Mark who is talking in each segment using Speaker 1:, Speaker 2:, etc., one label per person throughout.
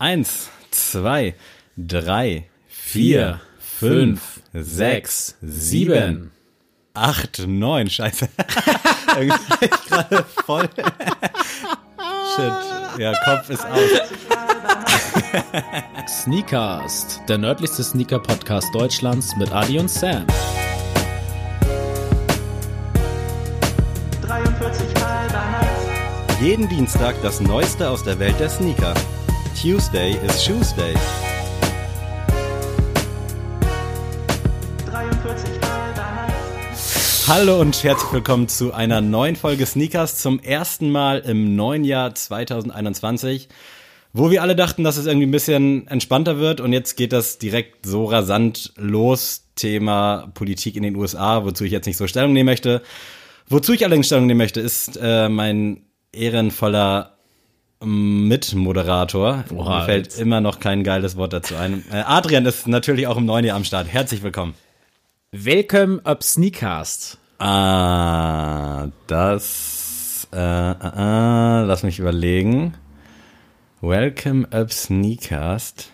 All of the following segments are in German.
Speaker 1: Eins, zwei, drei, vier, fünf, sechs, sieben, acht, neun. Scheiße. Irgendwie bin ich gerade voll. Shit. Ja, Kopf ist aus.
Speaker 2: Sneakast, der nördlichste Sneaker-Podcast Deutschlands mit Adi und Sam.
Speaker 3: 43 halber Nights.
Speaker 1: Jeden Dienstag das Neueste aus der Welt der Sneaker. Tuesday is Shoesday.
Speaker 3: 43 halber Nights.
Speaker 1: Hallo und herzlich willkommen zu einer neuen Folge Sneakers zum ersten Mal im neuen Jahr 2021, wo wir alle dachten, dass es irgendwie ein bisschen entspannter wird und jetzt geht das direkt so rasant los. Thema Politik in den USA, wozu ich jetzt nicht so Stellung nehmen möchte. Wozu ich allerdings Stellung nehmen möchte, ist äh, mein ehrenvoller Mitmoderator.
Speaker 2: Oha,
Speaker 1: Mir fällt
Speaker 2: jetzt.
Speaker 1: immer noch kein geiles Wort dazu ein. Äh, Adrian ist natürlich auch im neuen Jahr am Start. Herzlich willkommen.
Speaker 2: Welcome up Sneakast.
Speaker 1: Ah, das. Äh, äh, äh, lass mich überlegen. Welcome up Sneakast.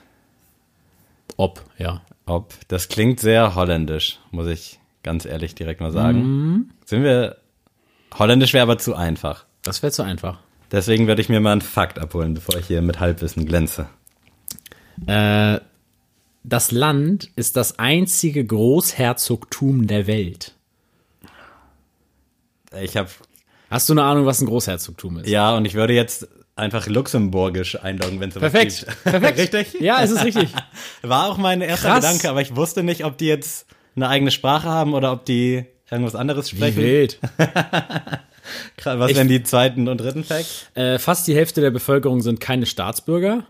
Speaker 2: Ob, ja.
Speaker 1: Ob. Das klingt sehr holländisch, muss ich ganz ehrlich direkt mal sagen. Sind wir. Holländisch wäre aber zu einfach.
Speaker 2: Das wäre zu einfach.
Speaker 1: Deswegen werde ich mir mal einen Fakt abholen, bevor ich hier mit Halbwissen glänze.
Speaker 2: Äh, das Land ist das einzige Großherzogtum der Welt.
Speaker 1: Ich habe
Speaker 2: Hast du eine Ahnung, was ein Großherzogtum ist?
Speaker 1: ja und ich würde jetzt einfach luxemburgisch einloggen, wenn es
Speaker 2: Perfekt.
Speaker 1: gibt.
Speaker 2: Perfekt.
Speaker 1: Richtig?
Speaker 2: Ja, es ist richtig.
Speaker 1: War auch mein erster
Speaker 2: Krass.
Speaker 1: Gedanke, aber ich wusste nicht, ob die jetzt eine eigene Sprache haben oder ob die irgendwas anderes
Speaker 2: Wie
Speaker 1: sprechen.
Speaker 2: wild.
Speaker 1: Was
Speaker 2: Ich-
Speaker 1: wären die zweiten und dritten Facts?
Speaker 2: Äh, fast die Hälfte der Bevölkerung sind keine Staatsbürger.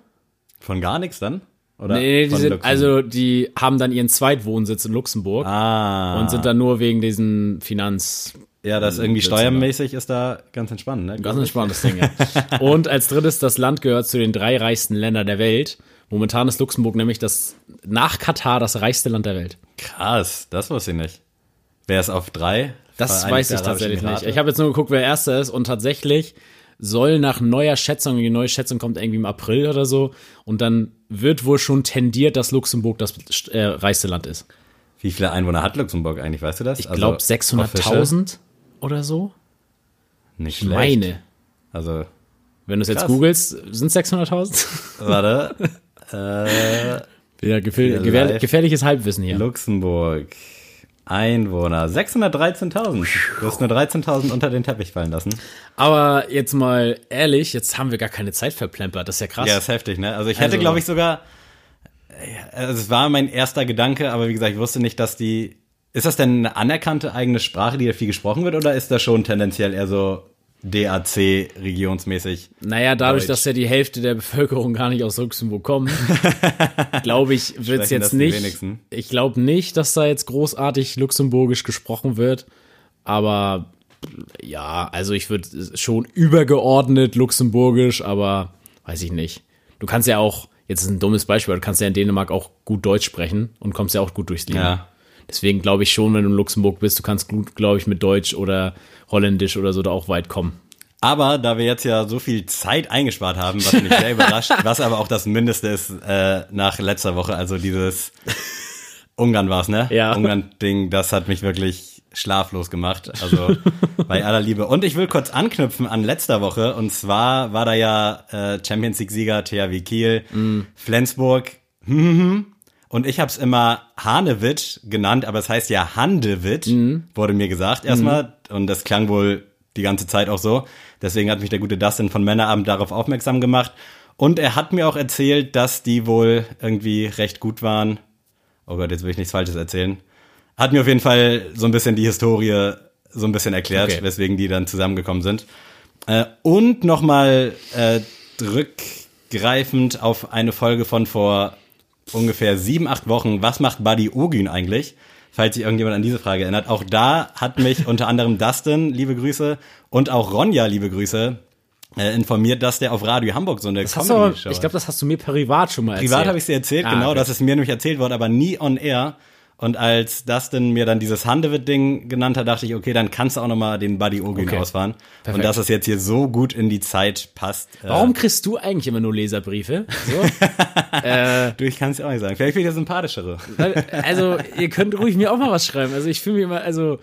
Speaker 1: Von gar nichts dann? Oder
Speaker 2: Nee, die sind, also die haben dann ihren Zweitwohnsitz in Luxemburg
Speaker 1: ah,
Speaker 2: und sind dann nur wegen diesen Finanz
Speaker 1: ja, das irgendwie steuermäßig ist da ganz entspannt, ne?
Speaker 2: Ganz ein spannendes Ding, ja. Und als drittes, das Land gehört zu den drei reichsten Ländern der Welt. Momentan ist Luxemburg nämlich das, nach Katar das reichste Land der Welt.
Speaker 1: Krass, das wusste ich nicht. Wer ist auf drei?
Speaker 2: Das
Speaker 1: Vereinigte
Speaker 2: weiß ich tatsächlich nicht.
Speaker 1: Emirate?
Speaker 2: Ich habe jetzt nur geguckt, wer erster ist und tatsächlich soll nach neuer Schätzung, die neue Schätzung kommt irgendwie im April oder so und dann wird wohl schon tendiert, dass Luxemburg das äh, reichste Land ist.
Speaker 1: Wie viele Einwohner hat Luxemburg eigentlich, weißt du das?
Speaker 2: Ich glaube
Speaker 1: official?
Speaker 2: 600.000 oder so.
Speaker 1: Nicht
Speaker 2: Ich
Speaker 1: schlecht.
Speaker 2: meine.
Speaker 1: Also,
Speaker 2: Wenn du es jetzt googelst, sind es 600.000?
Speaker 1: warte. äh,
Speaker 2: Ja, gefähr gefährliches Halbwissen hier.
Speaker 1: Luxemburg. Einwohner. 613.000. Du hast nur 13.000 unter den Teppich fallen lassen.
Speaker 2: Aber jetzt mal ehrlich, jetzt haben wir gar keine Zeit verplempert. Das ist ja krass.
Speaker 1: Ja, ist heftig, ne? Also ich hätte,
Speaker 2: Also-
Speaker 1: glaube ich, sogar. Also es war mein erster Gedanke, aber wie gesagt, ich wusste nicht, dass die. Ist das denn eine anerkannte eigene Sprache, die da viel gesprochen wird, oder ist das schon tendenziell eher so DAC regionsmäßig?
Speaker 2: Naja, dadurch,
Speaker 1: Deutsch.
Speaker 2: dass ja die Hälfte der Bevölkerung gar nicht aus Luxemburg kommt, glaube ich, wird es jetzt nicht. Ich glaube nicht, dass da jetzt großartig luxemburgisch gesprochen wird. Aber ja, also ich würde schon übergeordnet luxemburgisch, aber weiß ich nicht. Du kannst ja auch, jetzt ist ein dummes Beispiel, du kannst ja in Dänemark auch gut Deutsch sprechen und kommst ja auch gut durchs Leben.
Speaker 1: Ja.
Speaker 2: Deswegen glaube ich schon, wenn du in Luxemburg bist, du kannst gut, glaube ich, mit Deutsch oder Holländisch oder so da auch weit kommen.
Speaker 1: Aber da wir jetzt ja so viel Zeit eingespart haben, was mich sehr überrascht, was aber auch das Mindeste ist äh, nach letzter Woche, also dieses Ungarn war's, ne?
Speaker 2: Ja.
Speaker 1: Ungarn-Ding, das hat mich wirklich schlaflos gemacht. Also bei aller Liebe. Und ich will kurz anknüpfen an letzter Woche. Und zwar war da ja äh, Champions League-Sieger THW Kiel, Flensburg. Und ich habe es immer Hanewitsch genannt, aber es heißt ja Handewitsch, wurde mir gesagt erstmal. Und das klang wohl die ganze Zeit auch so. Deswegen hat mich der gute Dustin von Männerabend darauf aufmerksam gemacht. Und er hat mir auch erzählt, dass die wohl irgendwie recht gut waren. Oh Gott, jetzt will ich nichts Falsches erzählen. Hat mir auf jeden Fall so ein bisschen die Historie so ein bisschen erklärt,
Speaker 2: Okay.
Speaker 1: weswegen die dann zusammengekommen sind. Äh, und nochmal äh, rückgreifend auf eine Folge von vor ungefähr sieben, acht Wochen. Was macht Buddy Ogün eigentlich? Falls sich irgendjemand an diese Frage erinnert. Auch da hat mich unter anderem Dustin, liebe Grüße, und auch Ronja, liebe Grüße, äh, informiert, dass der auf Radio Hamburg so eine Comedy-Show
Speaker 2: ich glaube, das hast du mir privat schon mal erzählt.
Speaker 1: Privat habe ich dir erzählt,
Speaker 2: Ah,
Speaker 1: genau,
Speaker 2: okay.
Speaker 1: das ist mir nämlich erzählt worden, aber nie on air. Und als Dustin mir dann dieses Handewitt-Ding genannt hat, dachte ich, okay, dann kannst du auch nochmal den Buddy Ogin
Speaker 2: Okay.
Speaker 1: ausfahren.
Speaker 2: Perfekt.
Speaker 1: Und dass es jetzt hier so gut in die Zeit passt. äh,
Speaker 2: Warum kriegst du eigentlich immer nur Leserbriefe? So?
Speaker 1: Du, ich kann es ja auch nicht sagen. Vielleicht bin ich der sympathischere.
Speaker 2: Also, ihr könnt ruhig mir auch mal was schreiben. Also, ich fühle mich immer, also,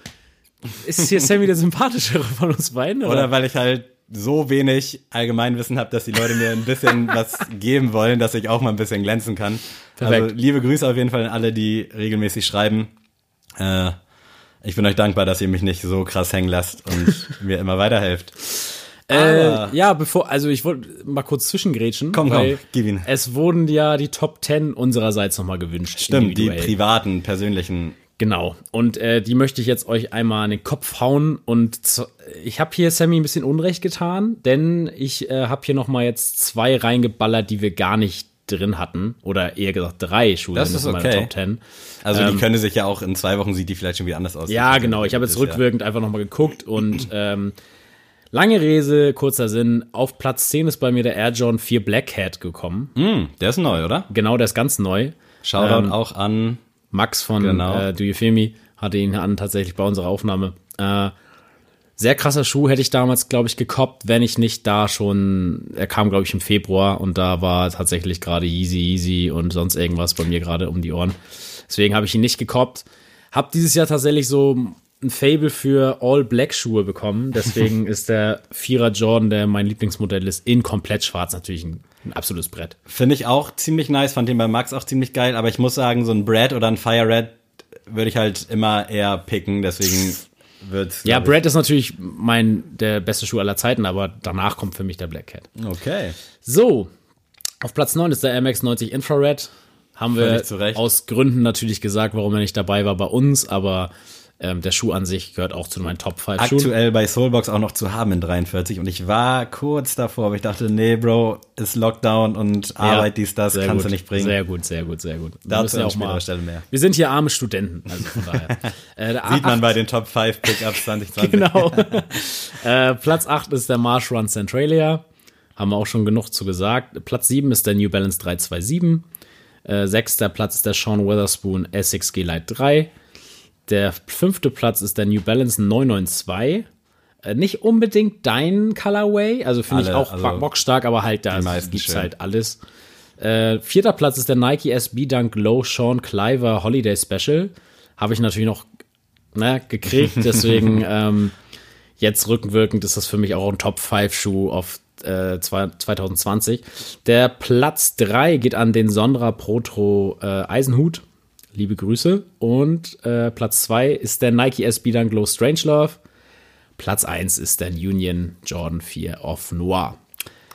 Speaker 2: ist hier Sammy der sympathischere von uns beiden? Oder?
Speaker 1: Oder weil ich halt so wenig Allgemeinwissen habe, dass die Leute mir ein bisschen was geben wollen, dass ich auch mal ein bisschen glänzen kann.
Speaker 2: Perfekt.
Speaker 1: Also liebe Grüße auf jeden Fall an alle, die regelmäßig schreiben. Äh, ich bin euch dankbar, dass ihr mich nicht so krass hängen lasst und mir immer weiterhelft.
Speaker 2: Äh, ja, bevor, also ich wollte mal kurz zwischengrätschen.
Speaker 1: Komm, komm, gib ihn.
Speaker 2: Es wurden ja die Top 10 unsererseits nochmal gewünscht.
Speaker 1: Stimmt, die privaten, persönlichen.
Speaker 2: Genau. Und äh, die möchte ich jetzt euch einmal an den Kopf hauen. Und ich habe hier Sammy ein bisschen Unrecht getan, denn ich äh, habe hier nochmal jetzt zwei reingeballert, die wir gar nicht drin hatten. Oder eher gesagt drei Schuhe
Speaker 1: Das ist
Speaker 2: in meiner
Speaker 1: okay.
Speaker 2: Top 10.
Speaker 1: Also die können sich ja auch in zwei Wochen sieht die vielleicht schon wieder anders aus.
Speaker 2: Ähm, Ja, genau. Ich habe jetzt
Speaker 1: ist ja-
Speaker 2: rückwirkend einfach nochmal geguckt und ähm, lange Rede, kurzer Sinn. Auf Platz 10 ist bei mir der Air Jordan 4 Black Hat gekommen.
Speaker 1: Hm, der ist neu, oder?
Speaker 2: Genau, der ist ganz neu.
Speaker 1: Shoutout
Speaker 2: Ähm,
Speaker 1: auch an.
Speaker 2: Max von
Speaker 1: Genau.
Speaker 2: äh, Do You Feel Me hatte ihn an tatsächlich bei unserer Aufnahme. Äh, sehr krasser Schuh hätte ich damals, glaube ich, gekoppt, wenn ich nicht da schon, er kam, glaube ich, im Februar und da war tatsächlich gerade Easy Easy und sonst irgendwas bei mir gerade um die Ohren. Deswegen habe ich ihn nicht gekoppt. Hab dieses Jahr tatsächlich so ein Fable für All-Black-Schuhe bekommen. Deswegen ist der Vierer Jordan, der mein Lieblingsmodell ist, in komplett schwarz natürlich ein, ein absolutes Brett.
Speaker 1: Finde ich auch ziemlich nice, fand den bei Max auch ziemlich geil, aber ich muss sagen, so ein Brad oder ein Fire Red würde ich halt immer eher picken, deswegen wird's.
Speaker 2: Ja, Brad ist natürlich mein der beste Schuh aller Zeiten, aber danach kommt für mich der Black Cat.
Speaker 1: Okay.
Speaker 2: So, auf Platz 9 ist der MX90 Infrared. Haben wir
Speaker 1: Völlig zu Recht.
Speaker 2: aus Gründen natürlich gesagt, warum er nicht dabei war bei uns, aber ähm, der Schuh an sich gehört auch zu meinen Top 5 Schuhen.
Speaker 1: Aktuell bei Soulbox auch noch zu haben in 43 und ich war kurz davor, aber ich dachte, nee, Bro, ist Lockdown und Arbeit, dies, das, kannst
Speaker 2: gut,
Speaker 1: du nicht bringen.
Speaker 2: Sehr gut, sehr gut, sehr gut.
Speaker 1: Dazu
Speaker 2: müssen ja auch mal,
Speaker 1: Stelle mehr.
Speaker 2: Wir sind hier arme Studenten, also von daher. äh,
Speaker 1: Sieht man
Speaker 2: A8
Speaker 1: bei den Top 5 Pickups 2020.
Speaker 2: Genau. äh, Platz 8 ist der Marsh Run Centralia. Haben wir auch schon genug zu gesagt. Platz 7 ist der New Balance 327. Äh, sechster Platz ist der Sean Witherspoon S6G Lite 3. Der fünfte Platz ist der New Balance 992. Äh, nicht unbedingt dein Colorway, also finde ich auch
Speaker 1: also
Speaker 2: bockstark, aber halt da gibt's
Speaker 1: schön.
Speaker 2: halt alles. Äh, vierter Platz ist der Nike SB Dunk Low Sean Cliver Holiday Special. Habe ich natürlich noch ne, gekriegt, deswegen ähm, jetzt rückwirkend ist das für mich auch ein Top 5 Schuh auf äh, zwei- 2020. Der Platz 3 geht an den Sondra Protro äh, Eisenhut. Liebe Grüße. Und äh, Platz 2 ist der Nike SB Dunk Glow Strangelove. Platz 1 ist der Union Jordan 4 Off Noir.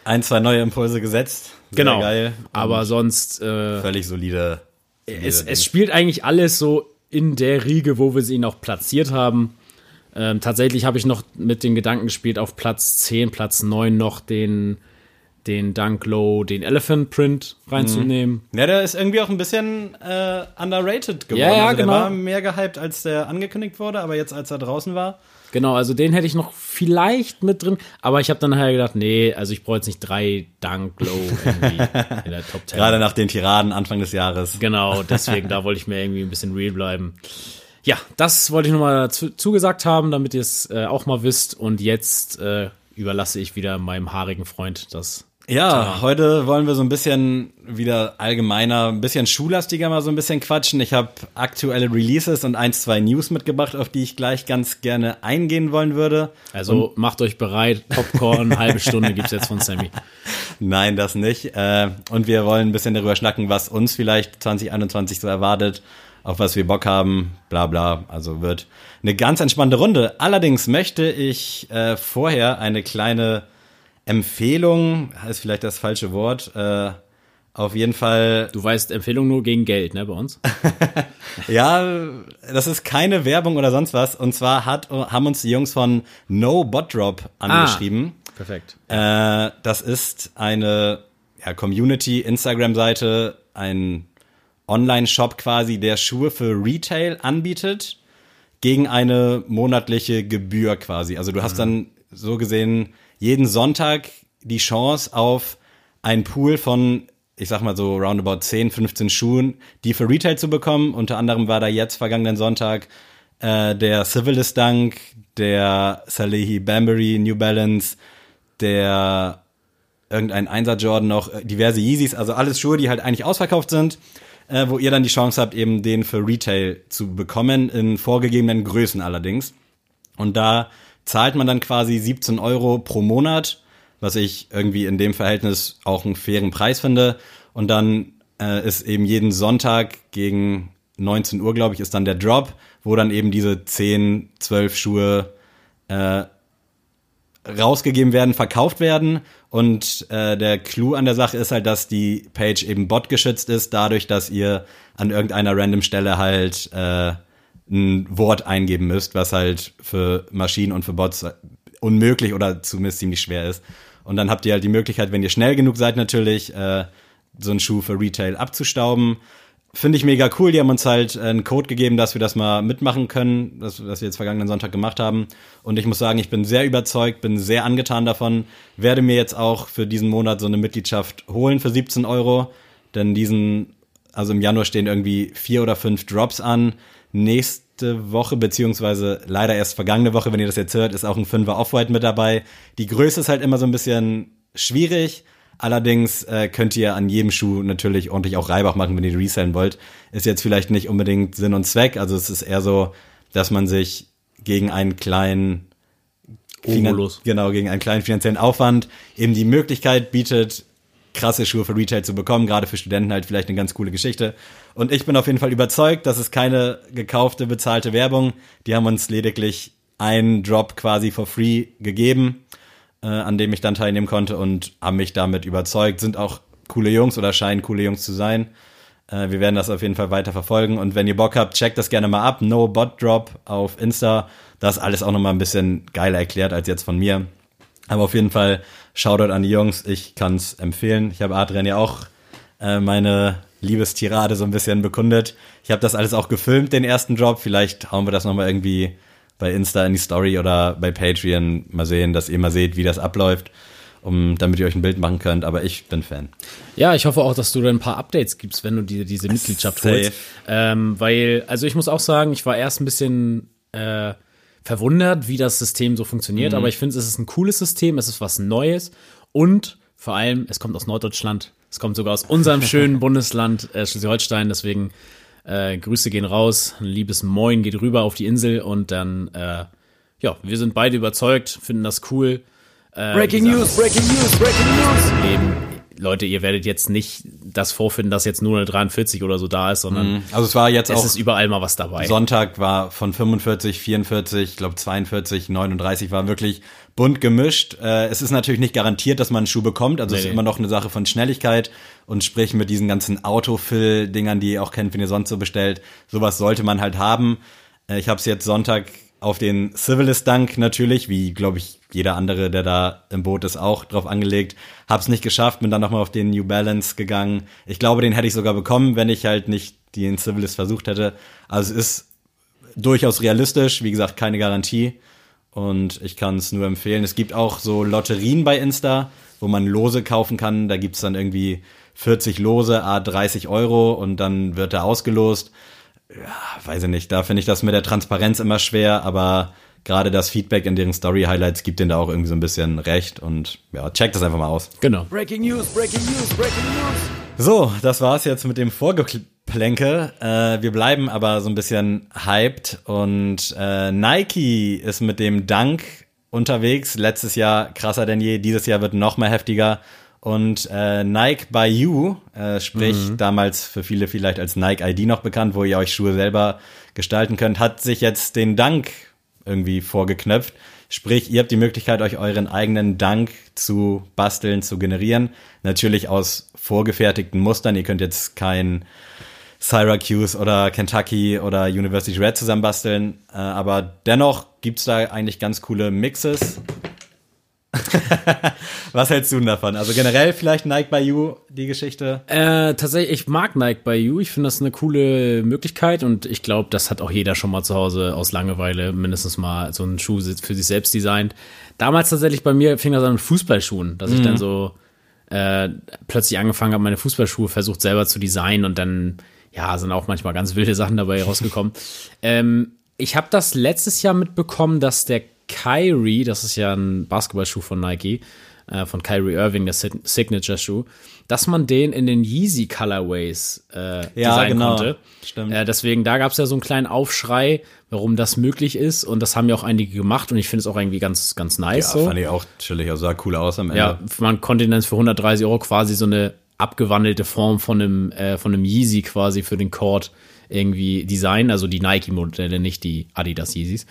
Speaker 1: Ein, zwei neue Impulse gesetzt. Sehr
Speaker 2: Genau.
Speaker 1: geil.
Speaker 2: Aber sonst äh,
Speaker 1: Völlig solide. solide
Speaker 2: es, es spielt eigentlich alles so in der Riege, wo wir sie noch platziert haben. Ähm, tatsächlich habe ich noch mit den Gedanken gespielt, auf Platz 10, Platz 9 noch den, den Dunk Low, den Elephant Print reinzunehmen.
Speaker 1: Ja, der ist irgendwie auch ein bisschen äh, underrated geworden.
Speaker 2: Ja, ja,
Speaker 1: also der
Speaker 2: genau.
Speaker 1: war mehr gehypt, als der angekündigt wurde, aber jetzt, als er draußen war.
Speaker 2: Genau, also den hätte ich noch vielleicht mit drin, aber ich habe dann nachher gedacht, nee, also ich brauche jetzt nicht drei Dunk Low irgendwie in der Top 10.
Speaker 1: Gerade nach den Tiraden Anfang des Jahres.
Speaker 2: Genau, deswegen, da wollte ich mir irgendwie ein bisschen real bleiben. Ja, das wollte ich nochmal zu, zugesagt haben, damit ihr es äh, auch mal wisst. Und jetzt äh, überlasse ich wieder meinem haarigen Freund das.
Speaker 1: Ja, heute wollen wir so ein bisschen wieder allgemeiner, ein bisschen schullastiger mal so ein bisschen quatschen. Ich habe aktuelle Releases und eins, zwei News mitgebracht, auf die ich gleich ganz gerne eingehen wollen würde.
Speaker 2: Also macht euch bereit, Popcorn, halbe Stunde gibt's jetzt von Sammy.
Speaker 1: Nein, das nicht. Äh, Und wir wollen ein bisschen darüber schnacken, was uns vielleicht 2021 so erwartet, auf was wir Bock haben, bla bla. Also wird eine ganz entspannte Runde. Allerdings möchte ich äh, vorher eine kleine Empfehlung, ist vielleicht das falsche Wort, äh, auf jeden Fall
Speaker 2: Du weißt, Empfehlung nur gegen Geld, ne, bei uns.
Speaker 1: Ja, das ist keine Werbung oder sonst was. Und zwar hat, haben uns die Jungs von No Bot Drop angeschrieben.
Speaker 2: Perfekt.
Speaker 1: Äh, das ist eine ja, Community-Instagram-Seite, ein Online-Shop quasi, der Schuhe für Retail anbietet, gegen eine monatliche Gebühr quasi. Also du hast dann so gesehen jeden Sonntag die Chance auf einen Pool von ich sag mal so roundabout 10, 15 Schuhen, die für Retail zu bekommen. Unter anderem war da jetzt vergangenen Sonntag äh, der Civilis Dunk, der Salehi Bambury New Balance, der irgendein Einser Jordan noch, äh, diverse Yeezys, also alles Schuhe, die halt eigentlich ausverkauft sind, äh, wo ihr dann die Chance habt, eben den für Retail zu bekommen, in vorgegebenen Größen allerdings. Und da zahlt man dann quasi 17 Euro pro Monat, was ich irgendwie in dem Verhältnis auch einen fairen Preis finde. Und dann äh, ist eben jeden Sonntag gegen 19 Uhr, glaube ich, ist dann der Drop, wo dann eben diese 10, 12 Schuhe äh, rausgegeben werden, verkauft werden. Und äh, der Clou an der Sache ist halt, dass die Page eben botgeschützt ist, dadurch, dass ihr an irgendeiner random Stelle halt äh, ein Wort eingeben müsst, was halt für Maschinen und für Bots unmöglich oder zumindest ziemlich schwer ist. Und dann habt ihr halt die Möglichkeit, wenn ihr schnell genug seid natürlich, äh, so einen Schuh für Retail abzustauben. Finde ich mega cool. Die haben uns halt einen Code gegeben, dass wir das mal mitmachen können, das, was wir jetzt vergangenen Sonntag gemacht haben. Und ich muss sagen, ich bin sehr überzeugt, bin sehr angetan davon. Werde mir jetzt auch für diesen Monat so eine Mitgliedschaft holen für 17 Euro. Denn diesen, also im Januar stehen irgendwie vier oder fünf Drops an. Nächste Woche, beziehungsweise leider erst vergangene Woche, wenn ihr das jetzt hört, ist auch ein Fünfer Off-White mit dabei. Die Größe ist halt immer so ein bisschen schwierig. Allerdings äh, könnt ihr an jedem Schuh natürlich ordentlich auch Reibach machen, wenn ihr resellen wollt. Ist jetzt vielleicht nicht unbedingt Sinn und Zweck. Also es ist eher so, dass man sich gegen einen kleinen Finan-
Speaker 2: Obolus.
Speaker 1: genau, gegen einen kleinen finanziellen Aufwand eben die Möglichkeit bietet, krasse Schuhe für Retail zu bekommen, gerade für Studenten halt vielleicht eine ganz coole Geschichte. Und ich bin auf jeden Fall überzeugt, das ist keine gekaufte, bezahlte Werbung. Die haben uns lediglich einen Drop quasi for free gegeben, äh, an dem ich dann teilnehmen konnte und haben mich damit überzeugt. Sind auch coole Jungs oder scheinen coole Jungs zu sein. Äh, wir werden das auf jeden Fall weiter verfolgen. Und wenn ihr Bock habt, checkt das gerne mal ab. No Bot Drop auf Insta. Das alles auch nochmal ein bisschen geiler erklärt als jetzt von mir. Aber auf jeden Fall Shoutout an die Jungs. Ich kann es empfehlen. Ich habe Adrian ja auch äh, meine Liebestirade so ein bisschen bekundet. Ich habe das alles auch gefilmt, den ersten Drop. Vielleicht hauen wir das nochmal irgendwie bei Insta in die Story oder bei Patreon mal sehen, dass ihr mal seht, wie das abläuft, um, damit ihr euch ein Bild machen könnt. Aber ich bin Fan.
Speaker 2: Ja, ich hoffe auch, dass du dann ein paar Updates gibst, wenn du dir diese Mitgliedschaft
Speaker 1: Safe.
Speaker 2: holst. Ähm, weil, also ich muss auch sagen, ich war erst ein bisschen äh, verwundert, wie das System so funktioniert, aber ich finde, es ist ein cooles System, es ist was Neues und vor allem, es kommt aus Norddeutschland, es kommt sogar aus unserem schönen Bundesland äh, Schleswig-Holstein, deswegen äh, Grüße gehen raus, ein liebes Moin geht rüber auf die Insel und dann, äh, ja, wir sind beide überzeugt, finden das cool. Äh,
Speaker 4: Breaking News, Breaking News, Breaking News.
Speaker 2: Leben. Leute, ihr werdet jetzt nicht das vorfinden, dass jetzt nur eine 43 oder so da ist, sondern
Speaker 1: Also es war jetzt
Speaker 2: es
Speaker 1: auch
Speaker 2: ist überall mal was dabei.
Speaker 1: Sonntag war von 45, 44, ich glaube 42, 39 war wirklich bunt gemischt. Äh, es ist natürlich nicht garantiert, dass man einen Schuh bekommt. Also es
Speaker 2: Nee,
Speaker 1: ist
Speaker 2: nee.
Speaker 1: immer noch eine Sache von Schnelligkeit und sprich mit diesen ganzen Autofill-Dingern, die ihr auch kennt, wenn ihr sonst so bestellt. Sowas sollte man halt haben. Äh, ich habe es jetzt Sonntag auf den Civilis Dunk natürlich, wie glaube ich jeder andere, der da im Boot ist, auch drauf angelegt. Hab's nicht geschafft, bin dann nochmal auf den New Balance gegangen. Ich glaube, den hätte ich sogar bekommen, wenn ich halt nicht den Civilis versucht hätte. Also es ist durchaus realistisch, wie gesagt, keine Garantie. Und ich kann es nur empfehlen. Es gibt auch so Lotterien bei Insta, wo man Lose kaufen kann. Da gibt's dann irgendwie 40 Lose, a 30 Euro und dann wird er ausgelost. Ja, weiß ich nicht. Da finde ich das mit der Transparenz immer schwer, aber gerade das Feedback in deren Story-Highlights gibt denen da auch irgendwie so ein bisschen recht. Und ja, checkt das einfach mal aus.
Speaker 2: Genau.
Speaker 4: Breaking News, Breaking News, Breaking News.
Speaker 1: So, das war's jetzt mit dem Vorgeplänke. Äh, wir bleiben aber so ein bisschen hyped und äh, Nike ist mit dem Dunk unterwegs. Letztes Jahr krasser denn je, dieses Jahr wird noch mal heftiger. Und äh, Nike by You, äh, sprich damals für viele vielleicht als Nike ID noch bekannt, wo ihr euch Schuhe selber gestalten könnt, hat sich jetzt den Dunk irgendwie vorgeknöpft. Sprich, ihr habt die Möglichkeit, euch euren eigenen Dunk zu basteln, zu generieren. Natürlich aus vorgefertigten Mustern. Ihr könnt jetzt kein Syracuse oder Kentucky oder University Red zusammenbasteln. Äh, aber dennoch gibt's da eigentlich ganz coole Mixes. Was hältst du denn davon? Also generell vielleicht Nike by You, die Geschichte?
Speaker 2: Äh, tatsächlich, ich mag Nike by You. Ich finde das eine coole Möglichkeit und ich glaube, das hat auch jeder schon mal zu Hause aus Langeweile mindestens mal so einen Schuh für sich selbst designt. Damals tatsächlich bei mir fing das an mit Fußballschuhen, dass ich dann so äh, plötzlich angefangen habe, meine Fußballschuhe versucht selber zu designen und dann, ja, sind auch manchmal ganz wilde Sachen dabei rausgekommen. ähm, ich habe das letztes Jahr mitbekommen, dass der Kyrie, das ist ja ein Basketballschuh von Nike, äh, von Kyrie Irving, der Sig- Signature-Schuh, dass man den in den Yeezy Colorways äh,
Speaker 1: Ja,
Speaker 2: designen
Speaker 1: genau.
Speaker 2: konnte.
Speaker 1: Stimmt.
Speaker 2: Äh, deswegen, da gab es ja so einen kleinen Aufschrei, warum das möglich ist. Und das haben ja auch einige gemacht und ich finde es auch irgendwie ganz, ganz nice
Speaker 1: Ja,
Speaker 2: so.
Speaker 1: fand ich auch chillig, also sah cool aus am Ende.
Speaker 2: Ja, man konnte ihn dann für 130 Euro quasi so eine abgewandelte Form von einem, äh, von einem Yeezy quasi für den Court irgendwie designen. Also die Nike-Modelle, nicht die Adidas Yeezys.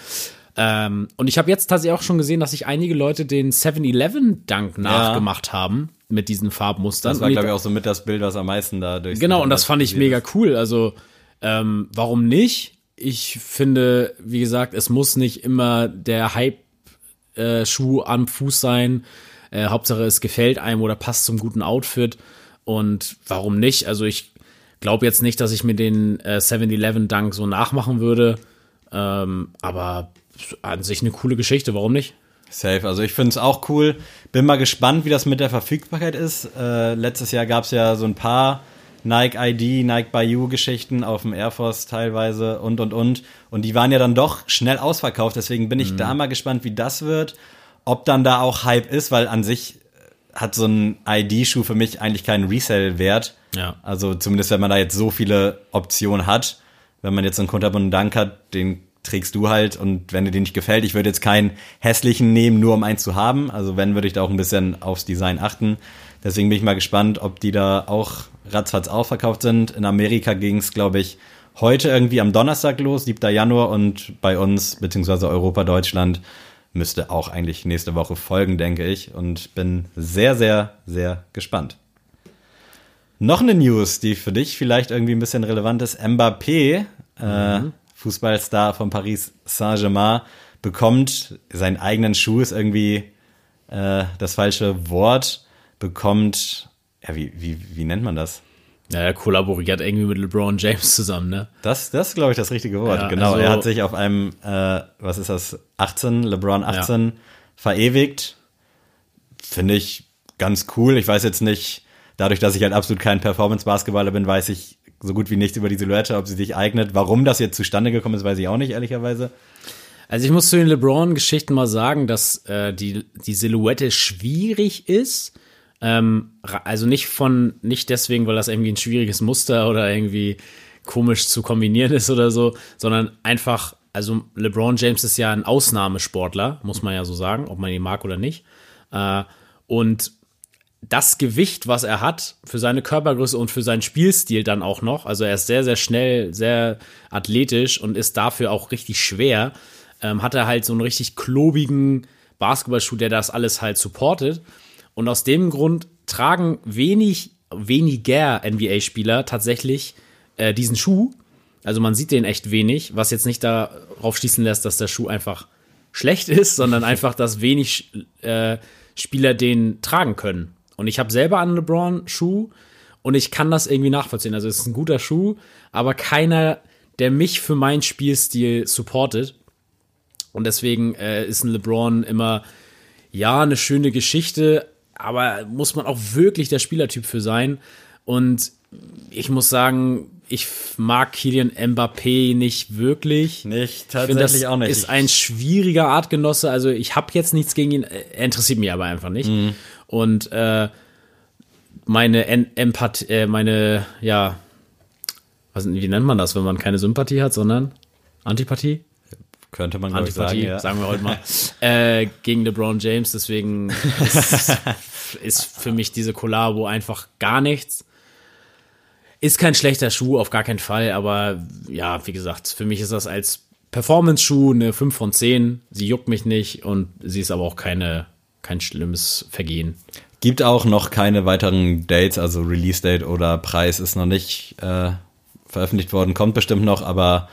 Speaker 2: Ähm, und ich habe jetzt tatsächlich auch schon gesehen, dass sich einige Leute den 7-Eleven-Dunk nachgemacht haben mit diesen Farbmustern.
Speaker 1: Das war, glaube ich, auch so mit das Bild, was am meisten da durch
Speaker 2: Genau, und das fand ich mega cool. Also, ähm, warum nicht? Ich finde, wie gesagt, es muss nicht immer der Hype-Schuh am Fuß sein. Äh, Hauptsache, es gefällt einem oder passt zum guten Outfit. Und warum nicht? Also, ich glaube jetzt nicht, dass ich mir den äh, 7-Eleven-Dunk so nachmachen würde. Ähm, aber an sich eine coole Geschichte, warum nicht?
Speaker 1: Safe. Also ich finde es auch cool. Bin mal gespannt, wie das mit der Verfügbarkeit ist. Äh, letztes Jahr gab es ja so ein paar Nike ID, Nike Bayou Geschichten auf dem Air Force teilweise und und und. Und die waren ja dann doch schnell ausverkauft. Deswegen bin ich da mal gespannt, wie das wird. Ob dann da auch Hype ist, weil an sich hat so ein ID-Schuh für mich eigentlich keinen Resell-Wert.
Speaker 2: Ja.
Speaker 1: Also zumindest, wenn man da jetzt so viele Optionen hat. Wenn man jetzt einen kunterbunten Dank hat, den trägst du halt und wenn dir den nicht gefällt, ich würde jetzt keinen hässlichen nehmen, nur um einen zu haben. Also wenn, würde ich da auch ein bisschen aufs Design achten. Deswegen bin ich mal gespannt, ob die da auch ratzfatz ausverkauft sind. In Amerika ging es, glaube ich, heute irgendwie am Donnerstag los, 7. Januar und bei uns, beziehungsweise Europa, Deutschland, müsste auch eigentlich nächste Woche folgen, denke ich. Und bin sehr, sehr, sehr gespannt. Noch eine News, die für dich vielleicht irgendwie ein bisschen relevant ist. Mbappé, äh, Fußballstar von Paris Saint-Germain, bekommt seinen eigenen Schuh, ist irgendwie äh, das falsche Wort, bekommt, ja, wie, wie, wie nennt man das?
Speaker 2: Ja, er kollaboriert irgendwie mit LeBron James zusammen, ne?
Speaker 1: Das, das ist, glaube ich, das richtige Wort.
Speaker 2: Ja,
Speaker 1: genau,
Speaker 2: also-
Speaker 1: er hat sich auf einem, äh, was ist das, 18, LeBron 18 verewigt. Finde ich ganz cool. Ich weiß jetzt nicht, dadurch, dass ich halt absolut kein Performance-Basketballer bin, weiß ich so gut wie nichts über die Silhouette, ob sie sich eignet. Warum das jetzt zustande gekommen ist, weiß ich auch nicht, ehrlicherweise.
Speaker 2: Also ich muss zu den LeBron-Geschichten mal sagen, dass äh, die, die Silhouette schwierig ist. Ähm, also nicht von, nicht deswegen, weil das irgendwie ein schwieriges Muster oder irgendwie komisch zu kombinieren ist oder so, sondern einfach, also LeBron James ist ja ein Ausnahmesportler, muss man ja so sagen, ob man ihn mag oder nicht. Äh, und das Gewicht, was er hat, für seine Körpergröße und für seinen Spielstil dann auch noch, also er ist sehr, sehr schnell, sehr athletisch und ist dafür auch richtig schwer, ähm, hat er halt so einen richtig klobigen Basketballschuh, der das alles halt supportet. Und aus dem Grund tragen wenig, weniger NBA-Spieler tatsächlich äh, diesen Schuh. Also man sieht den echt wenig, was jetzt nicht darauf schließen lässt, dass der Schuh einfach schlecht ist, sondern einfach, dass wenig äh, Spieler den tragen können. Und ich habe selber einen LeBron-Schuh und ich kann das irgendwie nachvollziehen. Also es ist ein guter Schuh, aber keiner, der mich für meinen Spielstil supportet. Und deswegen äh, ist ein LeBron immer, ja, eine schöne Geschichte, aber muss man auch wirklich der Spielertyp für sein. Und ich muss sagen, ich mag Kylian Mbappé nicht wirklich.
Speaker 1: Nicht,
Speaker 2: Ich
Speaker 1: tatsächlich
Speaker 2: das
Speaker 1: auch nicht.
Speaker 2: ist ein schwieriger Artgenosse. Also ich habe jetzt nichts gegen ihn. Er interessiert mich aber einfach nicht.
Speaker 1: Mhm.
Speaker 2: Und äh, meine en Empathie, äh, meine, ja, was, wie nennt man das, wenn man keine Sympathie hat, sondern Antipathie?
Speaker 1: Könnte man, ich, sagen,
Speaker 2: Antipathie,
Speaker 1: ja.
Speaker 2: sagen wir heute mal, äh, gegen LeBron James. Deswegen ist, ist für mich diese Kollabo einfach gar nichts. Ist kein schlechter Schuh, auf gar keinen Fall, aber ja, wie gesagt, für mich ist das als Performance-Schuh eine 5 von 10. Sie juckt mich nicht und sie ist aber auch keine, kein schlimmes Vergehen.
Speaker 1: Gibt auch noch keine weiteren Dates, also Release-Date oder Preis ist noch nicht äh, veröffentlicht worden, kommt bestimmt noch, aber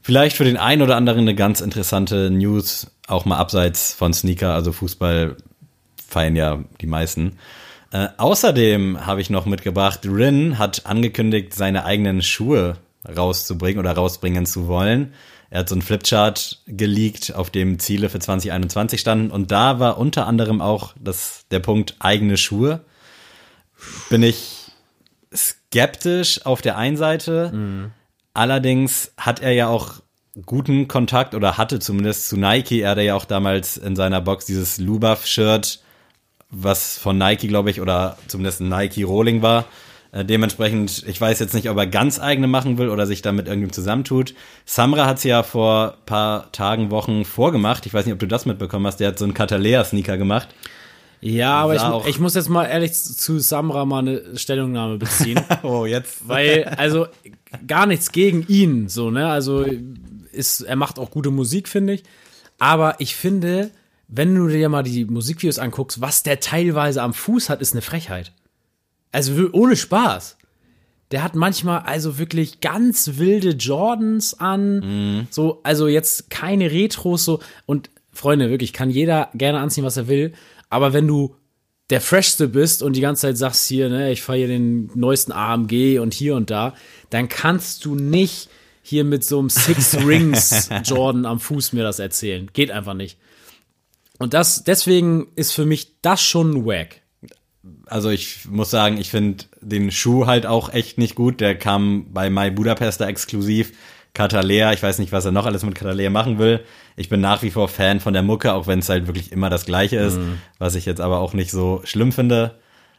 Speaker 1: vielleicht für den einen oder anderen eine ganz interessante News, auch mal abseits von Sneaker, also Fußball feiern ja die meisten. Äh, außerdem habe ich noch mitgebracht, Rin hat angekündigt, seine eigenen Schuhe rauszubringen oder rausbringen zu wollen. Er hat so einen Flipchart geleakt, auf dem Ziele für 2021 standen und da war unter anderem auch das, der Punkt eigene Schuhe. bin ich skeptisch auf der einen Seite. Allerdings hat er ja auch guten Kontakt oder hatte zumindest zu Nike. Er hatte ja auch damals in seiner Box dieses Lubaf-Shirt, was von Nike, glaube ich, oder zumindest ein Nike Rolling war. Äh, dementsprechend, ich weiß jetzt nicht, ob er ganz eigene machen will oder sich damit irgendwie zusammentut. Samra hat es ja vor paar Tagen, Wochen vorgemacht. Ich weiß nicht, ob du das mitbekommen hast. Der hat so einen Catalea-Sneaker gemacht.
Speaker 2: Ja, aber ich,
Speaker 1: auch-
Speaker 2: ich muss jetzt mal ehrlich zu Samra mal eine Stellungnahme beziehen.
Speaker 1: Oh, jetzt.
Speaker 2: Weil, also, gar nichts gegen ihn, so, ne? Also, ist, er macht auch gute Musik, finde ich. Aber ich finde, wenn du dir mal die Musikvideos anguckst, was der teilweise am Fuß hat, ist eine Frechheit. Also, ohne Spaß. Der hat manchmal also wirklich ganz wilde Jordans an. So, also jetzt keine Retros, so. Und Freunde, wirklich, kann jeder gerne anziehen, was er will. Aber wenn du der Freshste bist und die ganze Zeit sagst hier, ne, ich fahre hier den neuesten AMG und hier und da, dann kannst du nicht hier mit so einem Six Rings Jordan am Fuß mir das erzählen. Geht einfach nicht. Und das, deswegen ist für mich das schon wack.
Speaker 1: Also ich muss sagen, ich finde den Schuh halt auch echt nicht gut. Der kam bei My Budapester exklusiv. Catalea, ich weiß nicht, was er noch alles mit Catalea machen will. Ich bin nach wie vor Fan von der Mucke, auch wenn es halt wirklich immer das Gleiche ist, was ich jetzt aber auch nicht so schlimm finde.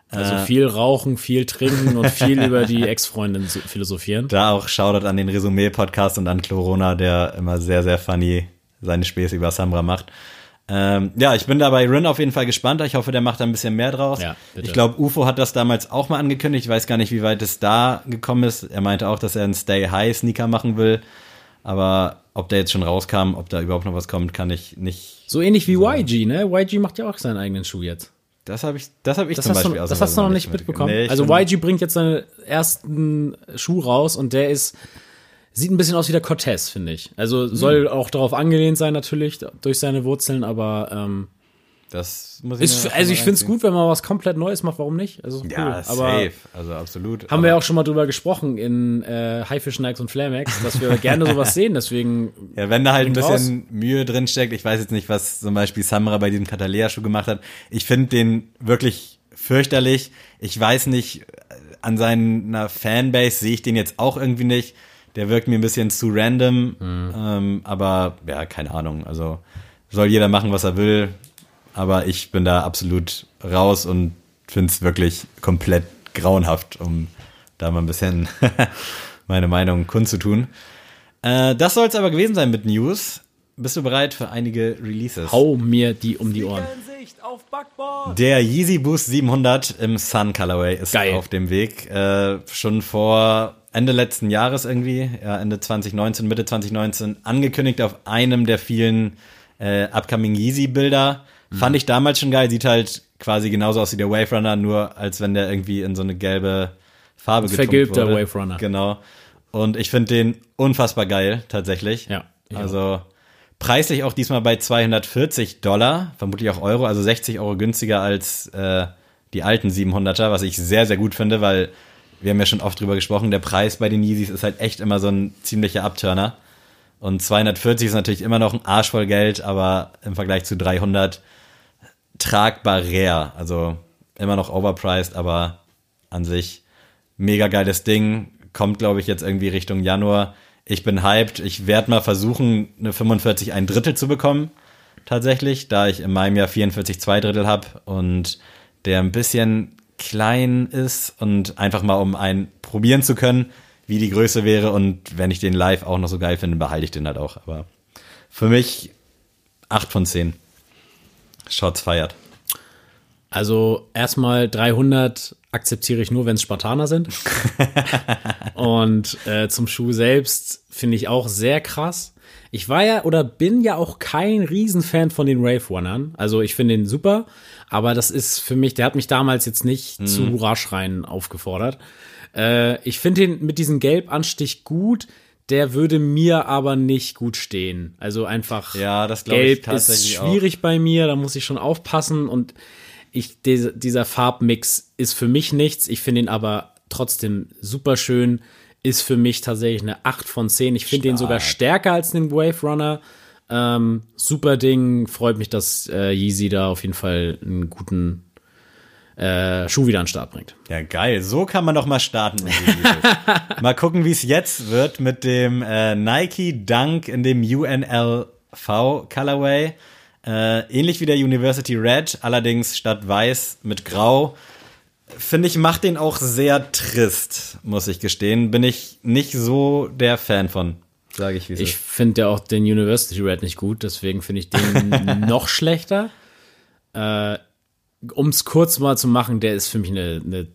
Speaker 2: Also viel rauchen, viel trinken und viel über die Ex-Freundin so- philosophieren.
Speaker 1: Da auch Shoutout an den Resümee-Podcast und an Corona, der immer sehr, sehr funny seine Späße über Samra macht. Ähm, ja, ich bin da bei Rin auf jeden Fall gespannt. Ich hoffe, der macht da ein bisschen mehr draus.
Speaker 2: Ja,
Speaker 1: ich glaube, UFO hat das damals auch mal angekündigt. Ich weiß gar nicht, wie weit es da gekommen ist. Er meinte auch, dass er einen Stay High Sneaker machen will. Aber ob der jetzt schon rauskam, ob da überhaupt noch was kommt, kann ich nicht.
Speaker 2: So ähnlich wie YG, ne? YG macht ja auch seinen eigenen Schuh jetzt.
Speaker 1: Das habe ich, das habe ich
Speaker 2: Das
Speaker 1: zum Beispiel
Speaker 2: du, das hast du noch nicht mitbekommen.
Speaker 1: Nee,
Speaker 2: also YG bringt jetzt seinen ersten Schuh raus und der ist sieht ein bisschen aus wie der Cortez, finde ich. Also soll auch darauf angelehnt sein natürlich durch seine Wurzeln, aber ähm,
Speaker 1: Das muss ich
Speaker 2: ist, also ich finde es gut, wenn man was komplett Neues macht. Warum nicht? Also cool.
Speaker 1: Ja,
Speaker 2: aber
Speaker 1: safe. Also absolut.
Speaker 2: haben wir ja auch schon mal drüber gesprochen in äh, Haifisch, Nikes und Flamax, dass wir gerne sowas sehen. Deswegen
Speaker 1: Ja, wenn da halt ein bisschen Mühe drin steckt, ich weiß jetzt nicht, was zum Beispiel Samra bei diesem Catalea-Schuh gemacht hat. Ich finde den wirklich fürchterlich. Ich weiß nicht, äh, an seiner Fanbase sehe ich den jetzt auch irgendwie nicht. Der wirkt mir ein bisschen zu random. Ähm, aber ja, keine Ahnung. Also soll jeder machen, was er will. Aber ich bin da absolut raus und finde es wirklich komplett grauenhaft, um da mal ein bisschen meine Meinung kundzutun. Äh, das soll es aber gewesen sein mit News. Bist du bereit für einige Releases?
Speaker 2: hau mir die um die Ohren.
Speaker 1: Der Yeezy Boost 700 im Sun Colorway ist
Speaker 2: Geil.
Speaker 1: auf dem Weg. Äh, schon vor Ende letzten Jahres irgendwie, ja, Ende 2019, Mitte 2019, angekündigt auf einem der vielen äh, upcoming Yeezy Bilder.
Speaker 2: Mhm.
Speaker 1: Fand ich damals schon geil. Sieht halt quasi genauso aus wie der Wave Runner, nur als wenn der irgendwie in so eine gelbe Farbe getunkt
Speaker 2: vergilbter
Speaker 1: wurde.
Speaker 2: Wave Runner.
Speaker 1: Genau. Und ich finde den unfassbar geil, tatsächlich.
Speaker 2: Ja,
Speaker 1: Also preislich auch diesmal bei 240 Dollar, vermutlich auch Euro, also 60 Euro günstiger als äh, die alten 700er, was ich sehr, sehr gut finde, weil wir haben ja schon oft drüber gesprochen, der Preis bei den Yeezys ist halt echt immer so ein ziemlicher Abturner. Und 240 ist natürlich immer noch ein Arsch voll Geld, aber im Vergleich zu 300 tragbar rare. Also immer noch overpriced, aber an sich mega geiles Ding. Kommt, glaube ich, jetzt irgendwie Richtung Januar. Ich bin hyped. Ich werde mal versuchen, eine 45 ein Drittel zu bekommen. Tatsächlich, da ich in meinem Jahr 44 zwei Drittel habe und der ein bisschen klein ist und einfach mal um einen probieren zu können, wie die Größe wäre und wenn ich den live auch noch so geil finde, behalte ich den halt auch. Aber für mich 8 von 10. Shots feiert.
Speaker 2: Also erstmal 300 akzeptiere ich nur, wenn es Spartaner sind. Und äh, zum Schuh selbst finde ich auch sehr krass. Ich war ja oder bin ja auch kein Riesenfan von den Rave Runnern. Also ich finde den super, aber das ist für mich, der hat mich damals jetzt nicht zu Hurra-Schreien aufgefordert. Äh, ich finde den mit diesem Gelbanstich gut. Der würde mir aber nicht gut stehen. Also einfach
Speaker 1: Ja, das
Speaker 2: Gelb ist
Speaker 1: auch.
Speaker 2: schwierig bei mir, da muss ich schon aufpassen und ich, diese, dieser Farbmix ist für mich nichts. Ich finde ihn aber trotzdem super schön. Ist für mich tatsächlich eine 8 von 10. Ich finde den sogar stärker als den Wave Runner. Ähm, super Ding. Freut mich, dass äh, Yeezy da auf jeden Fall einen guten äh, Schuh wieder an den Start bringt.
Speaker 1: Ja, geil. So kann man doch mal starten. mal gucken, wie es jetzt wird mit dem äh, Nike Dunk in dem UNLV Colorway. Äh, ähnlich wie der University Red, allerdings statt weiß mit grau. Finde ich, macht den auch sehr trist, muss ich gestehen. Bin ich nicht so der Fan von, sage ich wie
Speaker 2: Ich finde ja auch den University Red nicht gut, deswegen finde ich den noch schlechter. Äh, um es kurz mal zu machen, der ist für mich eine, eine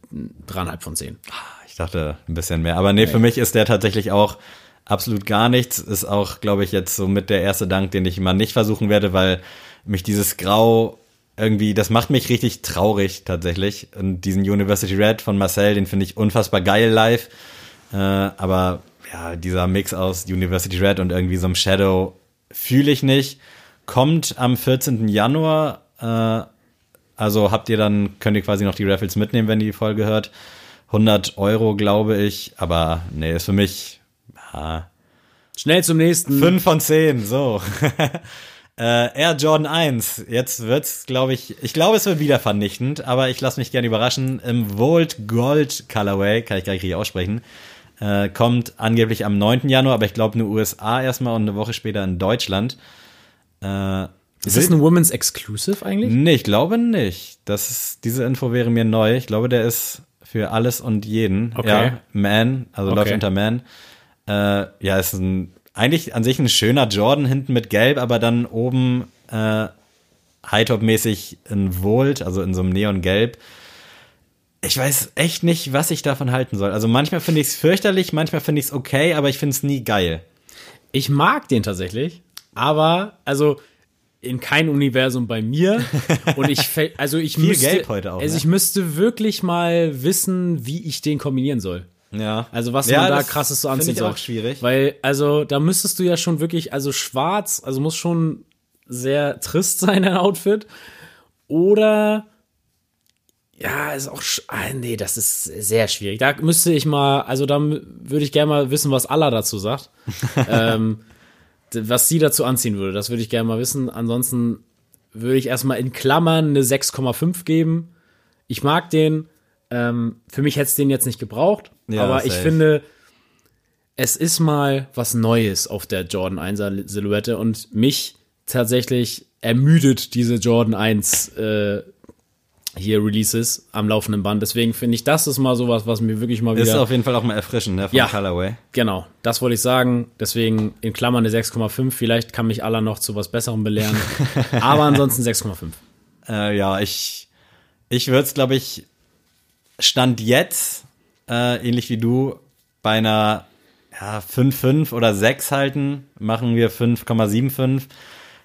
Speaker 2: dreieinhalb von zehn.
Speaker 1: Ich dachte ein bisschen mehr. Aber nee, für mich ist der tatsächlich auch absolut gar nichts. Ist auch, glaube ich, jetzt so mit der erste Dank, den ich mal nicht versuchen werde, weil mich dieses Grau irgendwie, das macht mich richtig traurig tatsächlich. Und diesen University Red von Marcel, den finde ich unfassbar geil live. Äh, aber ja, dieser Mix aus University Red und irgendwie so einem Shadow fühle ich nicht. Kommt am 14. Januar. Äh, also habt ihr dann, könnt ihr quasi noch die Raffles mitnehmen, wenn die Folge hört. 100 Euro, glaube ich. Aber nee, ist für mich ja,
Speaker 2: Schnell zum nächsten.
Speaker 1: 5 von 10, so. äh, Air Jordan 1. Jetzt wird's, glaube ich, ich glaube, es wird wieder vernichtend, aber ich lasse mich gerne überraschen. Im Volt Gold Colorway, kann ich gar nicht richtig aussprechen, äh, kommt angeblich am 9. Januar, aber ich glaube nur USA erstmal und eine Woche später in Deutschland. Äh,
Speaker 2: ist das ein Women's Exclusive eigentlich?
Speaker 1: Nee, ich glaube nicht. Das ist, diese Info wäre mir neu. Ich glaube, der ist für alles und jeden.
Speaker 2: Okay.
Speaker 1: Ja, Man, also läuft
Speaker 2: Okay.
Speaker 1: unter Man. Äh, ja, ist ein, eigentlich an sich ein schöner Jordan hinten mit Gelb, aber dann oben äh, Hightop-mäßig in Volt, also in so einem Neongelb. Ich weiß echt nicht, was ich davon halten soll. Also manchmal finde ich es fürchterlich, manchmal finde ich es okay, aber ich finde es nie geil.
Speaker 2: Ich mag den tatsächlich, aber also in kein Universum bei mir und ich also ich müsste
Speaker 1: Gelb heute auch,
Speaker 2: also
Speaker 1: ne?
Speaker 2: ich müsste wirklich mal wissen, wie ich den kombinieren soll.
Speaker 1: Ja.
Speaker 2: Also was
Speaker 1: Ja,
Speaker 2: man da krasses so anziehen soll.
Speaker 1: auch schwierig.
Speaker 2: Weil also da müsstest du ja schon wirklich also schwarz, also muss schon sehr trist sein dein Outfit oder ja, ist auch ah, nee, das ist sehr schwierig. Da müsste ich mal, also da würde ich gerne mal wissen, was Allah dazu sagt. ähm, was sie dazu anziehen würde, das würde ich gerne mal wissen. Ansonsten würde ich erstmal in Klammern eine 6,5 geben. Ich mag den. Ähm, für mich hätte es den jetzt nicht gebraucht,
Speaker 1: Ja,
Speaker 2: aber ich finde, es ist mal was Neues auf der Jordan 1er Silhouette und mich tatsächlich ermüdet diese Jordan 1 äh, hier Releases am laufenden Band. Deswegen finde ich, das ist mal sowas, was mir wirklich mal
Speaker 1: Ist
Speaker 2: wieder.
Speaker 1: auf jeden Fall auch mal erfrischend, ne, vom
Speaker 2: Ja.
Speaker 1: Colorway.
Speaker 2: Genau, das wollte ich sagen. Deswegen in Klammern eine 6,5. Vielleicht kann mich Allah noch zu was Besserem belehren. Aber ansonsten 6,5.
Speaker 1: Äh, ja, ich, ich würde es, glaube ich, Stand jetzt, äh, ähnlich wie du, bei einer ja, 5,5 oder 6 halten, machen wir 5,75,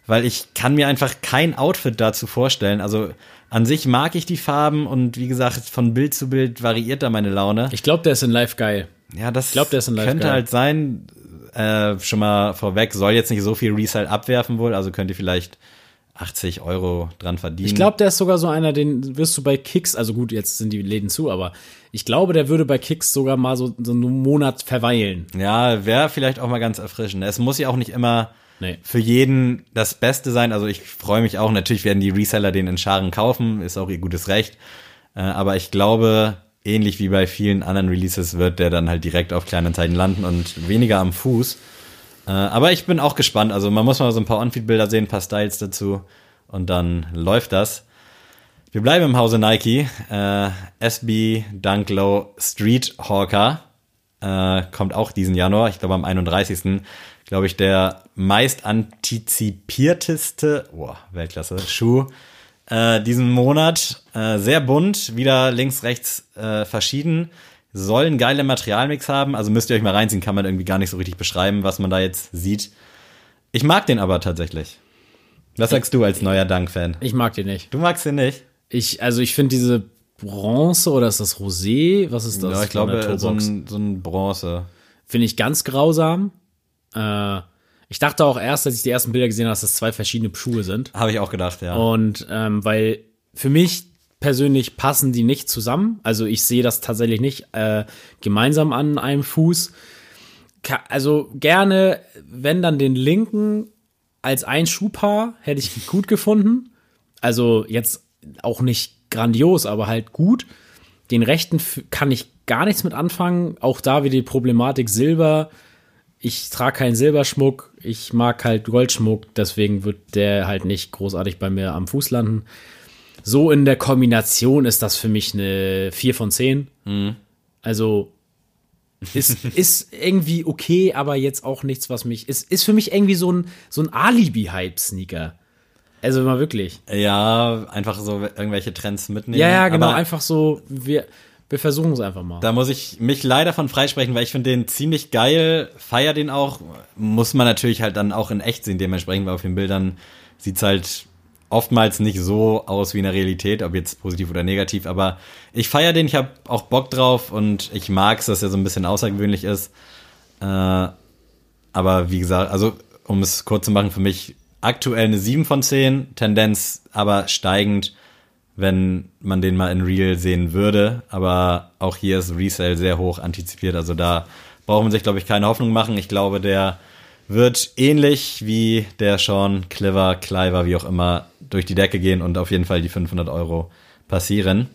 Speaker 1: weil ich kann mir einfach kein Outfit dazu vorstellen. Also an sich mag ich die Farben und wie gesagt, von Bild zu Bild variiert da meine Laune.
Speaker 2: Ich glaube, der ist in Live geil.
Speaker 1: Ja, das
Speaker 2: glaub, der ist in Live
Speaker 1: könnte
Speaker 2: geil.
Speaker 1: halt sein. Äh, schon mal vorweg, soll jetzt nicht so viel Resale abwerfen wohl, also könnt ihr vielleicht 80 Euro dran verdienen.
Speaker 2: Ich glaube, der ist sogar so einer, den wirst du bei Kicks, also gut, jetzt sind die Läden zu, aber ich glaube, der würde bei Kicks sogar mal so, so einen Monat verweilen.
Speaker 1: Ja, wäre vielleicht auch mal ganz erfrischend. Es muss ja auch nicht immer
Speaker 2: Nee.
Speaker 1: für jeden das Beste sein. Also ich freue mich auch, natürlich werden die Reseller den in Scharen kaufen, ist auch ihr gutes Recht. Äh, aber ich glaube, ähnlich wie bei vielen anderen Releases wird der dann halt direkt auf Kleinanzeigen landen und weniger am Fuß. Äh, aber ich bin auch gespannt. Also man muss mal so ein paar On-Feed-Bilder sehen, ein paar Styles dazu und dann läuft das. Wir bleiben im Hause Nike. Äh, SB Dunk Low Street Hawker äh, kommt auch diesen Januar. Ich glaube am 31. glaube ich der meist antizipierteste, oh, Weltklasse, Schuh äh, diesen Monat. Äh, sehr bunt, wieder links, rechts verschieden. Soll einen geilen Materialmix haben. Also müsst ihr euch mal reinziehen, kann man irgendwie gar nicht so richtig beschreiben, was man da jetzt sieht. Ich mag den aber tatsächlich. Was sagst du als neuer Dunk-Fan?
Speaker 2: Ich mag den nicht.
Speaker 1: Du magst den nicht?
Speaker 2: Ich, also ich finde diese Bronze oder ist das Rosé? Was ist das?
Speaker 1: Ja, ich glaube, so ein, so ein Bronze.
Speaker 2: Finde ich ganz grausam. Äh, ich dachte auch erst, als ich die ersten Bilder gesehen habe, dass das zwei verschiedene Schuhe sind.
Speaker 1: Habe ich auch gedacht, ja.
Speaker 2: Und ähm, weil für mich persönlich passen die nicht zusammen. Also ich sehe das tatsächlich nicht äh, gemeinsam an einem Fuß. Also gerne, wenn dann den linken als ein Schuhpaar, hätte ich gut gefunden. Also jetzt auch nicht grandios, aber halt gut. Den rechten kann ich gar nichts mit anfangen. Auch da wieder die Problematik Silber. Ich trage keinen Silberschmuck. Ich mag halt Goldschmuck. Deswegen wird der halt nicht großartig bei mir am Fuß landen. So in der Kombination ist das für mich eine 4 von 10. Also ist, ist irgendwie okay, aber jetzt auch nichts, was mich. Ist, ist für mich irgendwie so ein, so ein Alibi-Hype-Sneaker. Also mal wirklich.
Speaker 1: Ja, einfach so irgendwelche Trends mitnehmen.
Speaker 2: Ja, ja, genau.
Speaker 1: Aber
Speaker 2: einfach so, wir, wir versuchen es einfach mal.
Speaker 1: Da muss ich mich leider von freisprechen, weil ich finde den ziemlich geil, feier den auch. Muss man natürlich halt dann auch in echt sehen, dementsprechend, weil auf den Bildern sieht's halt oftmals nicht so aus wie in der Realität, ob jetzt positiv oder negativ, aber ich feier den, ich habe auch Bock drauf und ich mag's, dass er so ein bisschen außergewöhnlich ist. Äh, aber wie gesagt, also um es kurz zu machen, für mich aktuell eine 7 von 10, Tendenz aber steigend, wenn man den mal in Real sehen würde. Aber auch hier ist Resale sehr hoch antizipiert, also da braucht man sich, glaube ich, keine Hoffnung machen. Ich glaube, der wird ähnlich wie der Sean Clever, Cliver, wie auch immer, durch die Decke gehen und auf jeden Fall die 500 Euro passieren.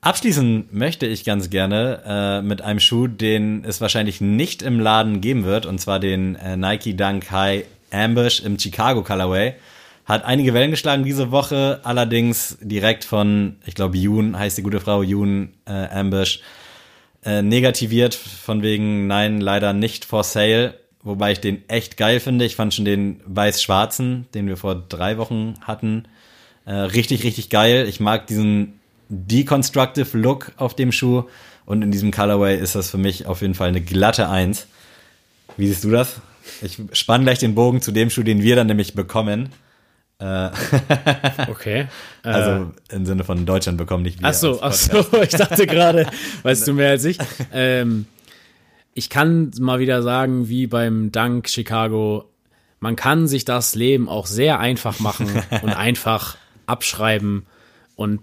Speaker 1: Abschließen möchte ich ganz gerne äh, mit einem Schuh, den es wahrscheinlich nicht im Laden geben wird, und zwar den äh, Nike Dunk High Ambush im Chicago Colorway. Hat einige Wellen geschlagen diese Woche, allerdings direkt von, ich glaube, Yoon heißt die gute Frau, Yoon äh, Ambush, äh, negativiert, von wegen, nein, leider nicht for sale. Wobei ich den echt geil finde. Ich fand schon den weiß-schwarzen, den wir vor drei Wochen hatten, äh, richtig, richtig geil. Ich mag diesen deconstructive Look auf dem Schuh und in diesem Colorway ist das für mich auf jeden Fall eine glatte Eins. Wie siehst du das? Ich spann gleich den Bogen zu dem Schuh, den wir dann nämlich bekommen.
Speaker 2: Okay.
Speaker 1: Also im Sinne von Deutschland bekommen, nicht wir.
Speaker 2: Ach so, ach so, ich dachte gerade, weißt du mehr als ich. Ähm, ich kann mal wieder sagen, wie beim Dank Chicago, man kann sich das Leben auch sehr einfach machen und einfach abschreiben und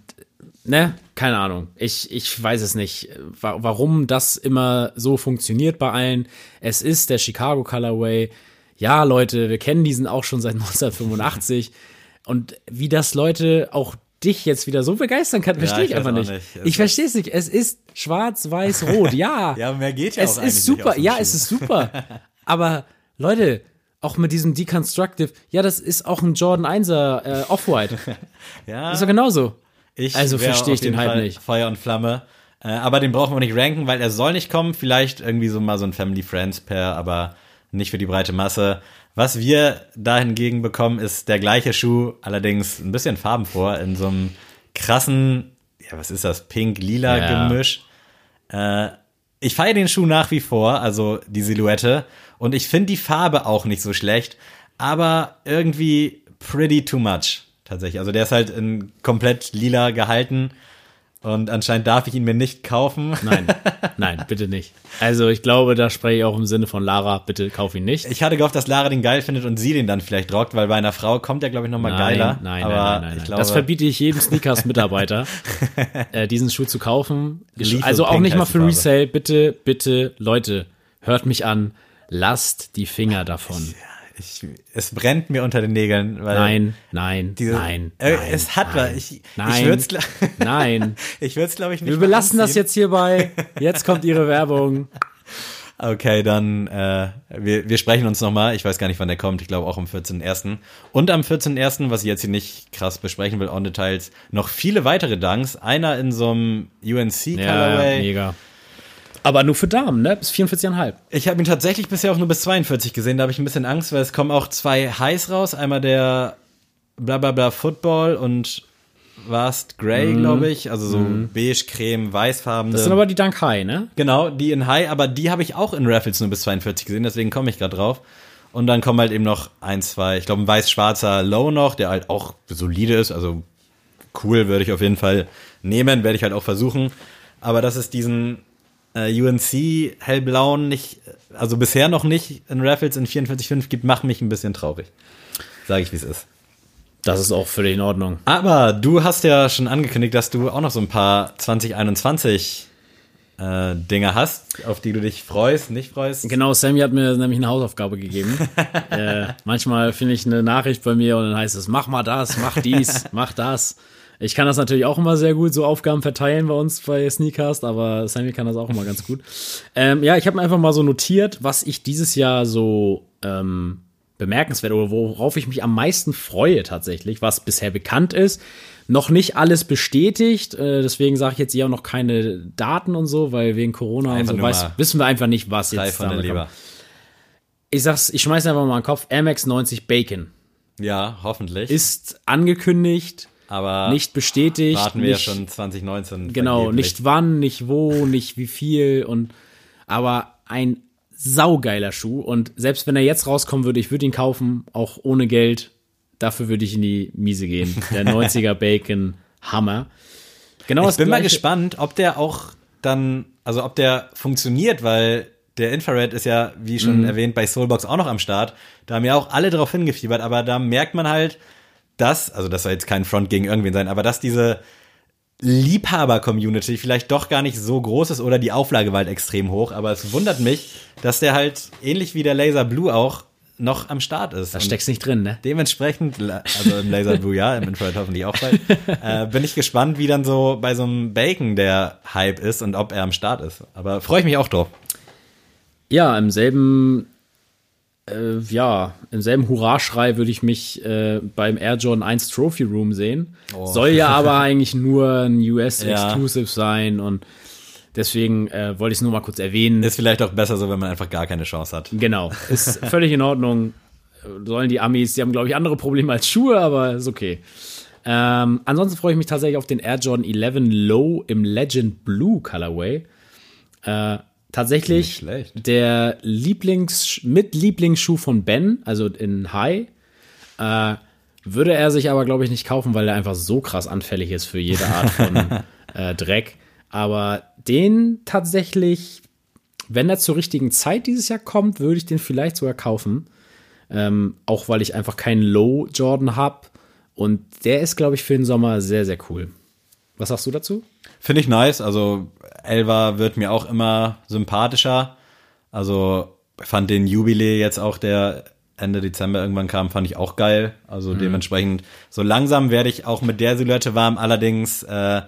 Speaker 2: ne, keine Ahnung. Ich, ich weiß es nicht, wa warum das immer so funktioniert bei allen. Es ist der Chicago Colorway. Ja, Leute, wir kennen diesen auch schon seit 1985. Und wie das Leute auch dich jetzt wieder so begeistern kann, verstehe ich
Speaker 1: ich weiß
Speaker 2: einfach nicht.
Speaker 1: nicht.
Speaker 2: Ich verstehe es nicht. Es ist schwarz, weiß, rot. Ja.
Speaker 1: Ja, mehr geht ja
Speaker 2: es
Speaker 1: auch
Speaker 2: ist super. Ja,
Speaker 1: Schuh.
Speaker 2: es ist super. Aber Leute, auch mit diesem Deconstructive, ja, das ist auch ein Jordan 1er äh, Off-White.
Speaker 1: Ja,
Speaker 2: Ist doch genauso.
Speaker 1: Ich
Speaker 2: Also verstehe ich den Hype
Speaker 1: Fall
Speaker 2: nicht.
Speaker 1: Feuer und Flamme. Äh, aber den brauchen wir nicht ranken, weil er soll nicht kommen. Vielleicht irgendwie so mal so ein Family Friends Pair, aber nicht für die breite Masse. Was wir da hingegen bekommen, ist der gleiche Schuh, allerdings ein bisschen farbenfroh, in so einem krassen, ja, was ist das, pink-lila
Speaker 2: Ja.
Speaker 1: Gemisch. Äh, ich feiere den Schuh nach wie vor, also die Silhouette. Und ich finde die Farbe auch nicht so schlecht, aber irgendwie pretty too much, tatsächlich. Also der ist halt in komplett lila gehalten und anscheinend darf ich ihn mir nicht kaufen.
Speaker 2: Nein, nein, bitte nicht. Also ich glaube, da spreche ich auch im Sinne von Lara, bitte kauf ihn nicht.
Speaker 1: Ich hatte gehofft, dass Lara den geil findet und sie den dann vielleicht rockt, weil bei einer Frau kommt der, glaube ich, nochmal geiler.
Speaker 2: Nein,
Speaker 1: aber
Speaker 2: nein, nein, nein, nein.
Speaker 1: glaube,
Speaker 2: das verbiete ich jedem Sneakers-Mitarbeiter, äh, diesen Schuh zu kaufen.
Speaker 1: Lethal
Speaker 2: Also auch nicht mal für. Resale. Bitte, bitte, Leute, hört mich an. Lasst die Finger davon.
Speaker 1: Ich, es brennt mir unter den Nägeln.
Speaker 2: Nein, nein,
Speaker 1: diese,
Speaker 2: nein,
Speaker 1: äh,
Speaker 2: nein.
Speaker 1: Es hat
Speaker 2: nein,
Speaker 1: was. Ich, ich
Speaker 2: nein,
Speaker 1: würde es,
Speaker 2: nein.
Speaker 1: ich würde es, glaube ich, nicht
Speaker 2: Wir belassen das jetzt hierbei. Jetzt kommt ihre Werbung.
Speaker 1: Okay, dann äh, wir, wir sprechen uns nochmal. Ich weiß gar nicht, wann der kommt. Ich glaube auch am 14.01. Und am 14.01., was ich jetzt hier nicht krass besprechen will, on Details, noch viele weitere Dunks. Einer in so einem UNC
Speaker 2: Ja,
Speaker 1: Colorway.
Speaker 2: mega. Aber nur für Damen, ne? Bis 44,5.
Speaker 1: Ich habe ihn tatsächlich bisher auch nur bis 42 gesehen. Da habe ich ein bisschen Angst, weil es kommen auch zwei Highs raus. Einmal der blablabla Football und Vast Grey, glaube ich. Also so beige, creme, weißfarbene.
Speaker 2: Mhm. Das sind aber die Dank High, ne?
Speaker 1: Genau, die in High, aber die habe ich auch in Raffles nur bis 42 gesehen, deswegen komme ich gerade drauf. Und dann kommen halt eben noch ein, zwei, ich glaube ein weiß-schwarzer Low noch, der halt auch solide ist, also cool würde ich auf jeden Fall nehmen, werde ich halt auch versuchen. Aber dass es diesen äh, UNC hellblauen nicht, also bisher noch nicht in Raffles in 44.5 gibt, macht mich ein bisschen traurig. Sage ich, wie es ist.
Speaker 2: Das ist auch völlig in Ordnung.
Speaker 1: Aber du hast ja schon angekündigt, dass du auch noch so ein paar 2021 äh, Dinge hast, auf die du dich freust, nicht freust.
Speaker 2: Genau, Sammy hat mir nämlich eine Hausaufgabe gegeben. äh, manchmal finde ich eine Nachricht bei mir und dann heißt es, mach mal das, mach dies, mach das. Ich kann das natürlich auch immer sehr gut, so Aufgaben verteilen bei uns bei Sneakcast, aber Sammy kann das auch immer ganz gut. Ähm, ja, ich habe mir einfach mal so notiert, was ich dieses Jahr so ähm, bemerkenswert oder worauf ich mich am meisten freue tatsächlich, was bisher bekannt ist. Noch nicht alles bestätigt, äh, deswegen sage ich jetzt hier auch noch keine Daten und so, weil wegen Corona
Speaker 1: Einfach
Speaker 2: und so weiß, wissen wir einfach nicht, was jetzt
Speaker 1: von
Speaker 2: damit kommt. Ich sag's, ich schmeiß einfach mal in den Kopf, Amex 90 Bacon
Speaker 1: Ja, hoffentlich.
Speaker 2: ist angekündigt,
Speaker 1: aber
Speaker 2: nicht bestätigt,
Speaker 1: warten wir
Speaker 2: nicht,
Speaker 1: ja schon 2019.
Speaker 2: Genau,
Speaker 1: vergeblich.
Speaker 2: nicht wann, nicht wo, nicht wie viel und aber ein saugeiler Schuh und selbst wenn er jetzt rauskommen würde, ich würde ihn kaufen, auch ohne Geld. Dafür würde ich in die Miese gehen. Der 90er Bacon Hammer. Genau
Speaker 1: Ich bin mal gespannt, ob der auch dann, also ob der funktioniert, weil der Infrared ist ja, wie
Speaker 2: Mhm.
Speaker 1: schon erwähnt, bei Soulbox auch noch am Start. Da haben ja auch alle drauf hingefiebert, aber da merkt man halt, dass, also das soll jetzt kein Front gegen irgendwen sein, aber dass diese Liebhaber-Community vielleicht doch gar nicht so groß ist oder die Auflage war halt extrem hoch, aber es wundert mich, dass der halt ähnlich wie der Laser Blue auch noch am Start ist.
Speaker 2: Da steckst nicht drin, ne?
Speaker 1: Dementsprechend, also im Laser Blue ja, im Infrared hoffentlich auch bald, äh, bin ich gespannt, wie dann so bei so einem Bacon der Hype ist und ob er am Start ist. Aber freue ich mich auch drauf.
Speaker 2: Ja, im selben, äh, ja, im selben Hurraschrei würde ich mich äh, beim Air Jordan 1 Trophy Room sehen. Soll ja aber eigentlich nur ein US-Exclusive sein und deswegen äh, wollte ich es nur mal kurz erwähnen.
Speaker 1: Ist vielleicht auch besser so, wenn man einfach gar keine Chance hat.
Speaker 2: Genau, ist völlig in Ordnung. Sollen die Amis, die haben, glaube ich, andere Probleme als Schuhe, aber ist okay. Ähm, ansonsten freue ich mich tatsächlich auf den Air Jordan 11 Low im Legend Blue Colorway. Äh, tatsächlich der Lieblings mit Lieblingsschuh von Ben, also in High. Äh, würde er sich aber, glaube ich, nicht kaufen, weil er einfach so krass anfällig ist für jede Art von äh, Dreck. Aber den tatsächlich, wenn er zur richtigen Zeit dieses Jahr kommt, würde ich den vielleicht sogar kaufen. Ähm, auch weil ich einfach keinen Low Jordan habe. Und der ist, glaube ich, für den Sommer sehr, sehr cool. Was sagst du dazu?
Speaker 1: Finde ich nice. Also Elva wird mir auch immer sympathischer. Also ich fand den Jubilee jetzt auch, der Ende Dezember irgendwann kam, fand ich auch geil. Also dementsprechend, so langsam werde ich auch mit der Silhouette warm. Allerdings äh,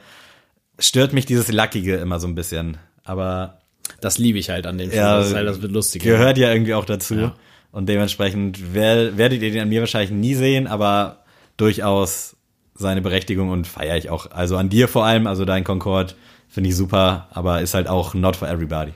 Speaker 1: stört mich dieses Lackige immer so ein bisschen. Aber
Speaker 2: Das liebe ich halt an dem Schuh.
Speaker 1: Ja,
Speaker 2: das, halt, das wird lustig.
Speaker 1: gehört ja irgendwie auch dazu.
Speaker 2: Ja.
Speaker 1: Und dementsprechend wer, werdet ihr den an mir wahrscheinlich nie sehen, aber durchaus seine Berechtigung und feiere ich auch. Also an dir vor allem, also dein Concorde finde ich super, aber ist halt auch not for everybody.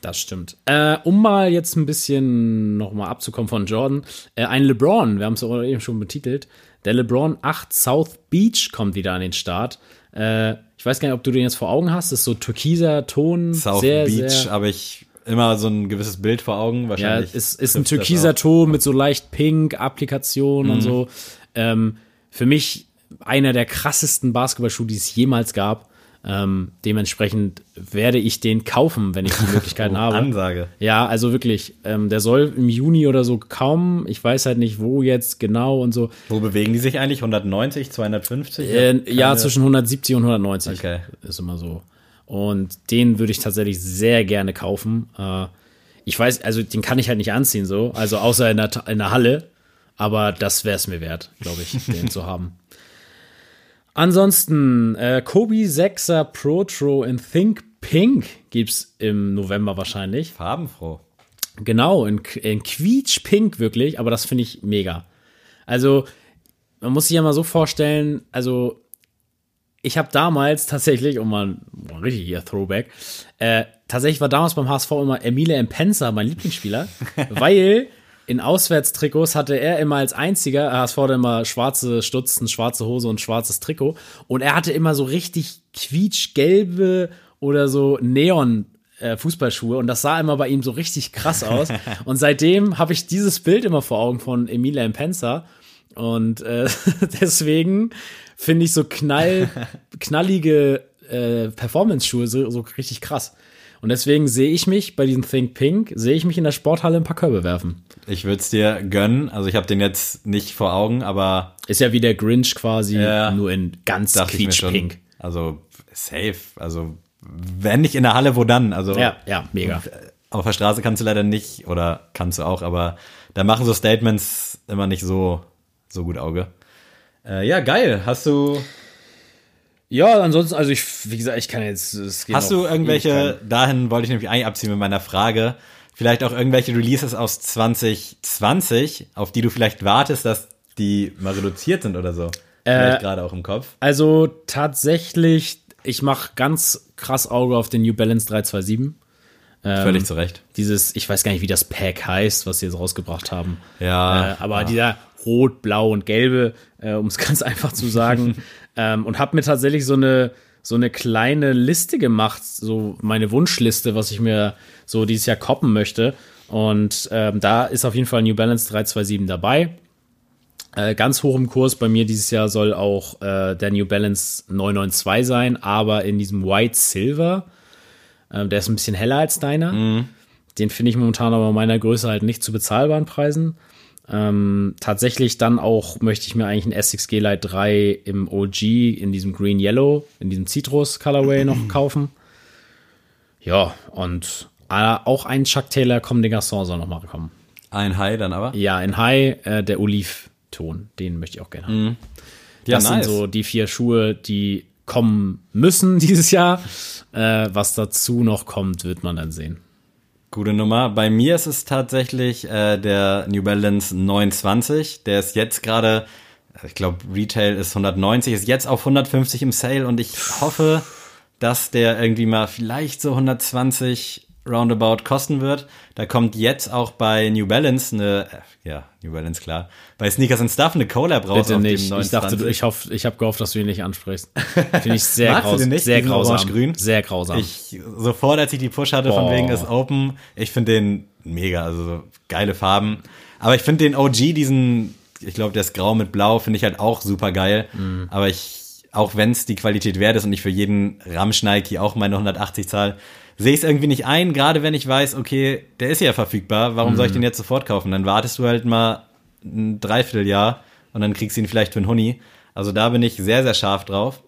Speaker 2: Das stimmt. Äh, um mal jetzt ein bisschen nochmal abzukommen von Jordan. Äh, ein LeBron, wir haben es auch eben schon betitelt. Der LeBron 8 South Beach kommt wieder an den Start. Äh, ich weiß gar nicht, ob du den jetzt vor Augen hast. Das ist so türkiser Ton.
Speaker 1: South
Speaker 2: sehr,
Speaker 1: Beach
Speaker 2: sehr,
Speaker 1: habe ich immer so ein gewisses Bild vor Augen.
Speaker 2: Ja,
Speaker 1: Wahrscheinlich
Speaker 2: es ist ein
Speaker 1: trifft das
Speaker 2: türkiser. Ton mit so leicht pink Applikationen und so. Ähm, für mich einer der krassesten Basketballschuhe, die es jemals gab. Ähm, dementsprechend werde ich den kaufen, wenn ich die Möglichkeiten habe.
Speaker 1: Ansage.
Speaker 2: Ja, also wirklich, ähm, der soll im Juni oder so kommen. Ich weiß halt nicht, wo jetzt genau und so.
Speaker 1: Wo bewegen die sich eigentlich? 190, 250?
Speaker 2: Äh, ja, zwischen 170 und 190.
Speaker 1: Okay.
Speaker 2: Ist immer so. Und den würde ich tatsächlich sehr gerne kaufen. Äh, ich weiß, also den kann ich halt nicht anziehen, so. Also außer in der, in der Halle. Aber das wäre es mir wert, glaube ich, den zu haben. Ansonsten, äh, Kobe 6er Protro in Think Pink gibt's im November wahrscheinlich.
Speaker 1: Farbenfroh.
Speaker 2: Genau, in, in quietschpink wirklich, aber das finde ich mega. Also, man muss sich ja mal so vorstellen, also ich habe damals tatsächlich, um mal ein richtig hier Throwback, äh, tatsächlich war damals beim HSV immer Emile Mpenza mein Lieblingsspieler, weil in Auswärtstrikots hatte er immer als einziger, HSV hatte immer schwarze Stutzen, schwarze Hose und schwarzes Trikot. Und er hatte immer so richtig quietschgelbe oder so Neon äh, Fußballschuhe. Und das sah immer bei ihm so richtig krass aus. Und seitdem habe ich dieses Bild immer vor Augen von Emile Mpenza und äh, deswegen finde ich so knall, knallige äh, Performance-Schuhe so, so richtig krass. Und deswegen sehe ich mich bei diesem Think Pink, sehe ich mich in der Sporthalle ein paar Körbe werfen.
Speaker 1: Ich würde es dir gönnen. Also ich habe den jetzt nicht vor Augen, aber
Speaker 2: Ist ja wie der Grinch quasi,
Speaker 1: Ja.
Speaker 2: nur in ganz quietschpink.
Speaker 1: Also safe. Also wenn nicht in der Halle, wo dann? Also
Speaker 2: Ja, ja, mega.
Speaker 1: auf der Straße kannst du leider nicht oder kannst du auch, aber da machen so Statements immer nicht so so gut Auge. Äh, ja, geil. Hast du
Speaker 2: Ja, ansonsten, also ich, wie gesagt, ich kann jetzt.
Speaker 1: Hast du irgendwelche, dahin wollte ich nämlich eigentlich abziehen mit meiner Frage, vielleicht auch irgendwelche Releases aus 2020, auf die du vielleicht wartest, dass die mal reduziert sind oder so? Vielleicht gerade auch im Kopf.
Speaker 2: Also tatsächlich, ich mache ganz krass Auge auf den New Balance 327.
Speaker 1: Völlig zu Recht.
Speaker 2: Dieses, ich weiß gar nicht, wie das Pack heißt, was sie jetzt rausgebracht haben.
Speaker 1: Ja,
Speaker 2: Äh, aber dieser Rot, Blau und Gelbe, äh, um es ganz einfach zu sagen. Ähm, und habe mir tatsächlich so eine, so eine kleine Liste gemacht, so meine Wunschliste, was ich mir so dieses Jahr koppen möchte. Und ähm, da ist auf jeden Fall New Balance 327 dabei. Äh, ganz hoch im Kurs bei mir dieses Jahr soll auch äh, der New Balance 992 sein, aber in diesem White Silver. Ähm, der ist ein bisschen heller als deiner. Den finde ich momentan aber in meiner Größe halt nicht zu bezahlbaren Preisen. Ähm, tatsächlich dann auch möchte ich mir eigentlich ein Essex G-Lite 3 im OG in diesem Green Yellow, in diesem Citrus Colorway noch kaufen. Ja, und äh, auch ein Chuck Taylor Comme des Garçons soll noch mal kommen.
Speaker 1: Ein High dann aber.
Speaker 2: Ja, in High äh, der Olivton, den möchte ich auch gerne haben.
Speaker 1: Ja,
Speaker 2: das sind so die vier Schuhe, die kommen müssen dieses Jahr. Äh, was dazu noch kommt, wird man dann sehen.
Speaker 1: Gute Nummer. Bei mir ist es tatsächlich äh, der New Balance 920. Der ist jetzt gerade, ich glaube, Retail ist 190, ist jetzt auf 150 im Sale und ich hoffe, dass der irgendwie mal vielleicht so 120 roundabout kosten wird. Da kommt jetzt auch bei New Balance eine, äh, ja, New Balance klar, bei Sneakers and Stuff eine Collab raus
Speaker 2: Bitte
Speaker 1: auf
Speaker 2: nicht.
Speaker 1: dem
Speaker 2: Ich dachte,
Speaker 1: 920.
Speaker 2: du- ich hoffe, ich habe gehofft, dass du ihn nicht ansprichst. Finde ich sehr, graus
Speaker 1: nicht,
Speaker 2: sehr grausam.
Speaker 1: orange-grün?
Speaker 2: Sehr grausam.
Speaker 1: Ich, sofort, als ich die Push hatte, von
Speaker 2: Boah.
Speaker 1: wegen ist Open, ich finde den mega, also so geile Farben. Aber ich finde den OG, diesen, ich glaube, der ist grau mit blau, finde ich halt auch super geil.
Speaker 2: Mhm.
Speaker 1: Aber ich, auch wenn es die Qualität wert ist und ich für jeden Ramsch Nike auch meine 180 zahl, sehe ich es irgendwie nicht ein, gerade wenn ich weiß, okay, der ist ja verfügbar, warum
Speaker 2: Mhm.
Speaker 1: soll ich den jetzt sofort kaufen? Dann wartest du halt mal ein Dreivierteljahr und dann kriegst du ihn vielleicht für einen Huni. Also da bin ich sehr, sehr scharf drauf.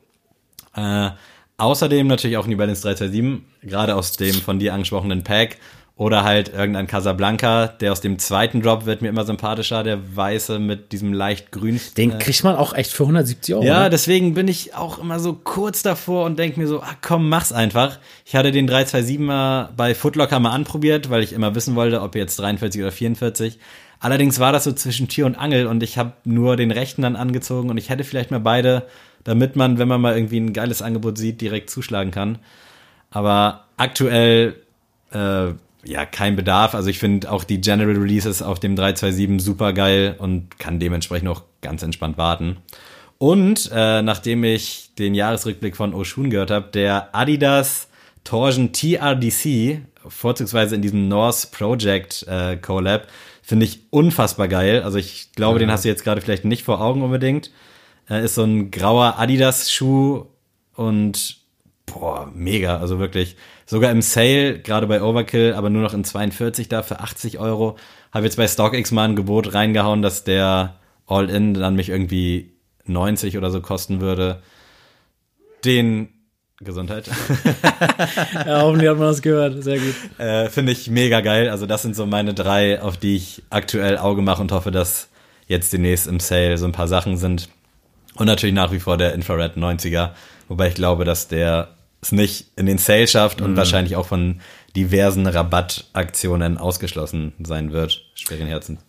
Speaker 1: Äh, außerdem natürlich auch New Balance 327, gerade aus dem von dir angesprochenen Pack. Oder halt irgendein Casablanca, der aus dem zweiten Drop wird mir immer sympathischer, der weiße mit diesem leicht grün.
Speaker 2: den kriegt man auch echt für 170 Euro.
Speaker 1: Ja,
Speaker 2: ne?
Speaker 1: deswegen bin ich auch immer so kurz davor und denke mir so, ah komm, mach's einfach. Ich hatte den 327er bei Footlocker mal anprobiert, weil ich immer wissen wollte, ob jetzt 43 oder 44. Allerdings war das so zwischen Tür und Angel und ich habe nur den rechten dann angezogen und ich hätte vielleicht mal beide, damit man, wenn man mal irgendwie ein geiles Angebot sieht, direkt zuschlagen kann. Aber aktuell äh, ja kein Bedarf. Also ich finde auch die General Releases auf dem 327 super geil und kann dementsprechend auch ganz entspannt warten. Und äh, nachdem ich den Jahresrückblick von Oshun gehört habe, der Adidas Torsion TRDC, vorzugsweise in diesem North Project äh, Collab, finde ich unfassbar geil. Also ich glaube, den hast du jetzt gerade vielleicht nicht vor Augen unbedingt. Äh, ist so ein grauer Adidas-Schuh und boah, mega. Also wirklich, sogar im Sale, gerade bei Overkill, aber nur noch in 42 da für 80 Euro. Habe jetzt bei StockX mal ein Gebot reingehauen, dass der All-In dann mich irgendwie 90 oder so kosten würde. Den Gesundheit.
Speaker 2: ja, hoffentlich hat man das gehört. Sehr gut.
Speaker 1: äh, Finde ich mega geil. Also das sind so meine drei, auf die ich aktuell Auge mache und hoffe, dass jetzt demnächst im Sale so ein paar Sachen sind. Und natürlich nach wie vor der Infrared 90er, wobei ich glaube, dass der es nicht in den Sale schafft und wahrscheinlich auch von diversen Rabattaktionen ausgeschlossen sein wird. Schweren Herzens.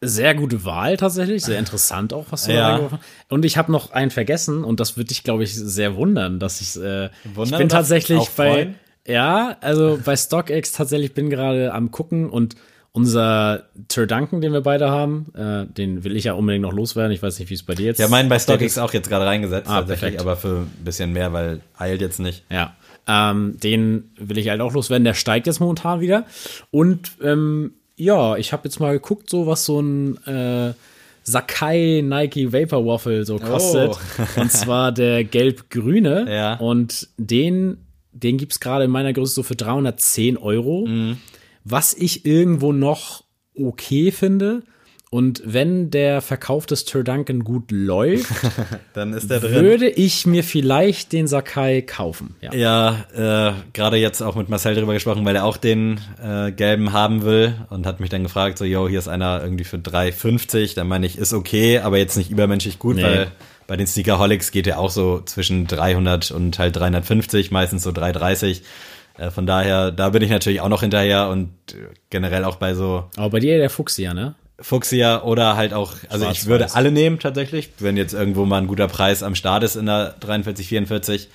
Speaker 2: Sehr gute Wahl tatsächlich, sehr interessant auch, was du
Speaker 1: Ja.
Speaker 2: da reingeworfen hast. Und ich habe noch einen vergessen und das wird dich, glaube ich, sehr wundern, dass ich, äh, ich
Speaker 1: Wundern
Speaker 2: bin
Speaker 1: oder
Speaker 2: tatsächlich bei, ja, also bei StockX tatsächlich bin gerade am gucken und unser Turdanken, den wir beide haben, äh, den will ich ja unbedingt noch loswerden. Ich weiß nicht, wie es bei dir jetzt
Speaker 1: Ja, meinen bei
Speaker 2: ist.
Speaker 1: StockX auch jetzt gerade reingesetzt,
Speaker 2: Ah,
Speaker 1: tatsächlich,
Speaker 2: perfekt.
Speaker 1: aber für ein bisschen mehr, weil eilt jetzt nicht.
Speaker 2: Ja, ähm, den will ich halt auch loswerden. Der steigt jetzt momentan wieder. Und ähm, ja, ich habe jetzt mal geguckt, so was so ein äh, Sakai Nike Vapor Waffle so kostet. Und zwar der gelb-grüne.
Speaker 1: Ja.
Speaker 2: Und den, den gibt's gerade in meiner Größe so für 310 Euro. Was ich irgendwo noch okay finde. Und wenn der Verkauf des Turduncan gut läuft,
Speaker 1: Dann ist der drin.
Speaker 2: würde ich mir vielleicht den Sakai kaufen. Ja.
Speaker 1: Ja, äh, gerade jetzt auch mit Marcel drüber gesprochen, weil er auch den äh, gelben haben will und hat mich dann gefragt, so, yo, hier ist einer irgendwie für 3,50. Dann meine ich, ist okay, aber jetzt nicht übermenschlich gut,
Speaker 2: Nee.
Speaker 1: weil bei den Sneakerholics geht er auch so zwischen 300 und halt 350, meistens so 330. Äh, von daher, da bin ich natürlich auch noch hinterher und äh, generell auch bei so
Speaker 2: Aber bei dir der Fuchsia, ne?
Speaker 1: Fuchsia oder halt auch, also ich würde alle nehmen tatsächlich, wenn jetzt irgendwo mal ein guter Preis am Start ist in der 43, 44.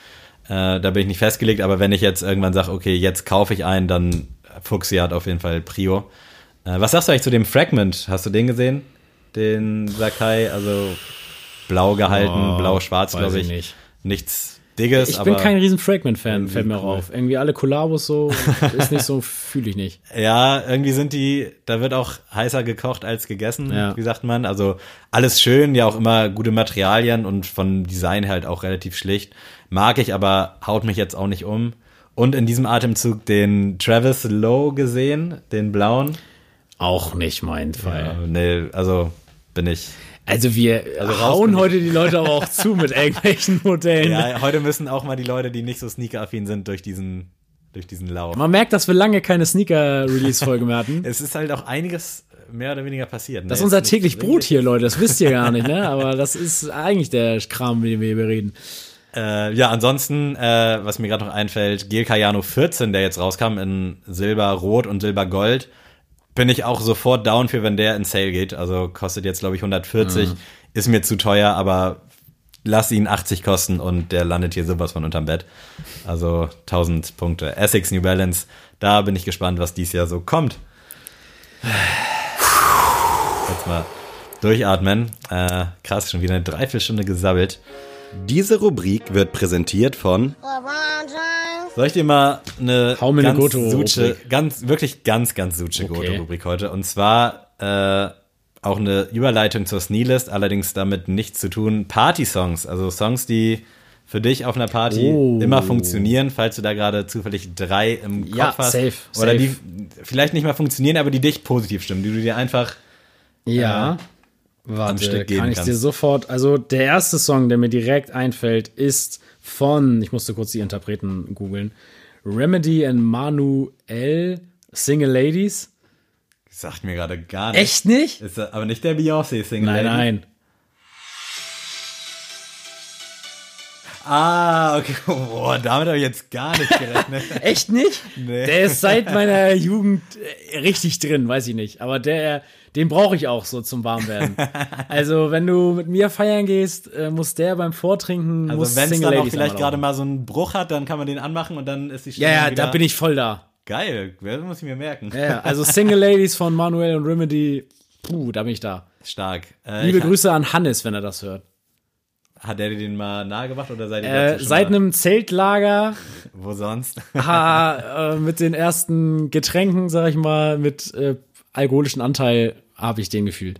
Speaker 1: Äh, da bin ich nicht festgelegt, aber wenn ich jetzt irgendwann sage, okay, jetzt kaufe ich einen, dann Fuchsia hat auf jeden Fall Prio. Äh, was sagst du eigentlich zu dem Fragment? Hast du den gesehen? Den Sakai, also blau gehalten,
Speaker 2: Oh,
Speaker 1: blau-schwarz, glaube
Speaker 2: ich
Speaker 1: ich.
Speaker 2: nicht.
Speaker 1: Nichts Dickes,
Speaker 2: Ich
Speaker 1: aber
Speaker 2: bin kein riesen Fragment-Fan, fällt mir
Speaker 1: cool.
Speaker 2: auf. Irgendwie alle Kollabos so, ist nicht so, fühle ich nicht.
Speaker 1: Ja, irgendwie sind die, da wird auch heißer gekocht als gegessen,
Speaker 2: Ja.
Speaker 1: wie sagt man. Also alles schön, ja auch immer gute Materialien und von Design halt auch relativ schlicht. Mag ich, aber haut mich jetzt auch nicht um. Und in diesem Atemzug den Travis Lowe gesehen, den blauen.
Speaker 2: Auch nicht mein Fall.
Speaker 1: Ja, nee, also bin ich.
Speaker 2: Also wir
Speaker 1: raus
Speaker 2: hauen heute die Leute aber auch zu mit irgendwelchen Modellen.
Speaker 1: Ja, heute müssen auch mal die Leute, die nicht so sneaker-affin sind, durch diesen, durch diesen Lauf.
Speaker 2: Man merkt, dass wir lange keine Sneaker-Release-Folge mehr hatten.
Speaker 1: Es ist halt auch einiges mehr oder weniger passiert. Ne?
Speaker 2: Das ist unser täglich Brot hier, Leute. Das wisst ihr gar nicht, ne? Aber das ist eigentlich der Kram, mit dem wir hier reden.
Speaker 1: Äh, ja, ansonsten, äh, was mir gerade noch einfällt, Gil Cayano 14, der jetzt rauskam in Silber-Rot und Silber-Gold, bin ich auch sofort down für, wenn der in Sale geht. Also kostet jetzt, glaube ich, 140. Ist mir zu teuer, aber lass ihn 80 kosten und der landet hier sowas von unterm Bett. Also 1000 Punkte. Essex New Balance, da bin ich gespannt, was dies Jahr so kommt. Jetzt mal durchatmen. Äh, krass, schon wieder eine Dreiviertelstunde gesabbelt. Diese Rubrik wird präsentiert von. Soll ich dir mal eine
Speaker 2: Hau
Speaker 1: ganz
Speaker 2: Goto-Rubrik.
Speaker 1: Suche, ganz, wirklich ganz, ganz suche
Speaker 2: Okay.
Speaker 1: Goto-Rubrik heute. Und zwar äh, auch eine Überleitung zur Sneelist, allerdings damit nichts zu tun. Party-Songs, also Songs, die für dich auf einer Party
Speaker 2: Oh.
Speaker 1: immer funktionieren, falls du da gerade zufällig drei im Kopf
Speaker 2: Ja,
Speaker 1: hast.
Speaker 2: safe,
Speaker 1: Oder
Speaker 2: safe.
Speaker 1: die vielleicht nicht mal funktionieren, aber die dich positiv stimmen, die du dir einfach
Speaker 2: Ja.
Speaker 1: am
Speaker 2: Warte, kann ich
Speaker 1: kannst.
Speaker 2: dir sofort. Also der erste Song, der mir direkt einfällt, ist von, ich musste kurz die Interpreten googeln, Remedy and Manuel, Single Ladies.
Speaker 1: sagt mir gerade gar nicht.
Speaker 2: Echt nicht?
Speaker 1: Ist aber nicht der Beyoncé-Single.
Speaker 2: Nein,
Speaker 1: Lady?
Speaker 2: nein.
Speaker 1: Ah, okay. Boah, damit habe ich jetzt gar nicht gerechnet.
Speaker 2: Echt nicht?
Speaker 1: Nee.
Speaker 2: Der ist seit meiner Jugend äh, richtig drin, weiß ich nicht. Aber der, den brauche ich auch so zum Warmwerden. Also, wenn du mit mir feiern gehst, äh, muss der beim Vortrinken, muss
Speaker 1: Also wenn es dann auch vielleicht gerade mal so einen Bruch hat, dann kann man den anmachen und dann ist die
Speaker 2: Ja,
Speaker 1: Stimmung
Speaker 2: ja,
Speaker 1: wieder
Speaker 2: da bin ich voll da.
Speaker 1: geil. Das muss ich mir merken.
Speaker 2: Ja, ja, also Single Ladies von Manuel und Remedy, puh, da bin ich da.
Speaker 1: Stark. Äh,
Speaker 2: Liebe Grüße an Hannes, wenn er das hört.
Speaker 1: Hat der dir den mal nahegebracht oder seid ihr
Speaker 2: Äh, seit
Speaker 1: mal-
Speaker 2: einem Zeltlager
Speaker 1: Wo sonst?
Speaker 2: ha, äh, mit den ersten Getränken, sag ich mal, mit äh, alkoholischen Anteil habe ich den gefühlt.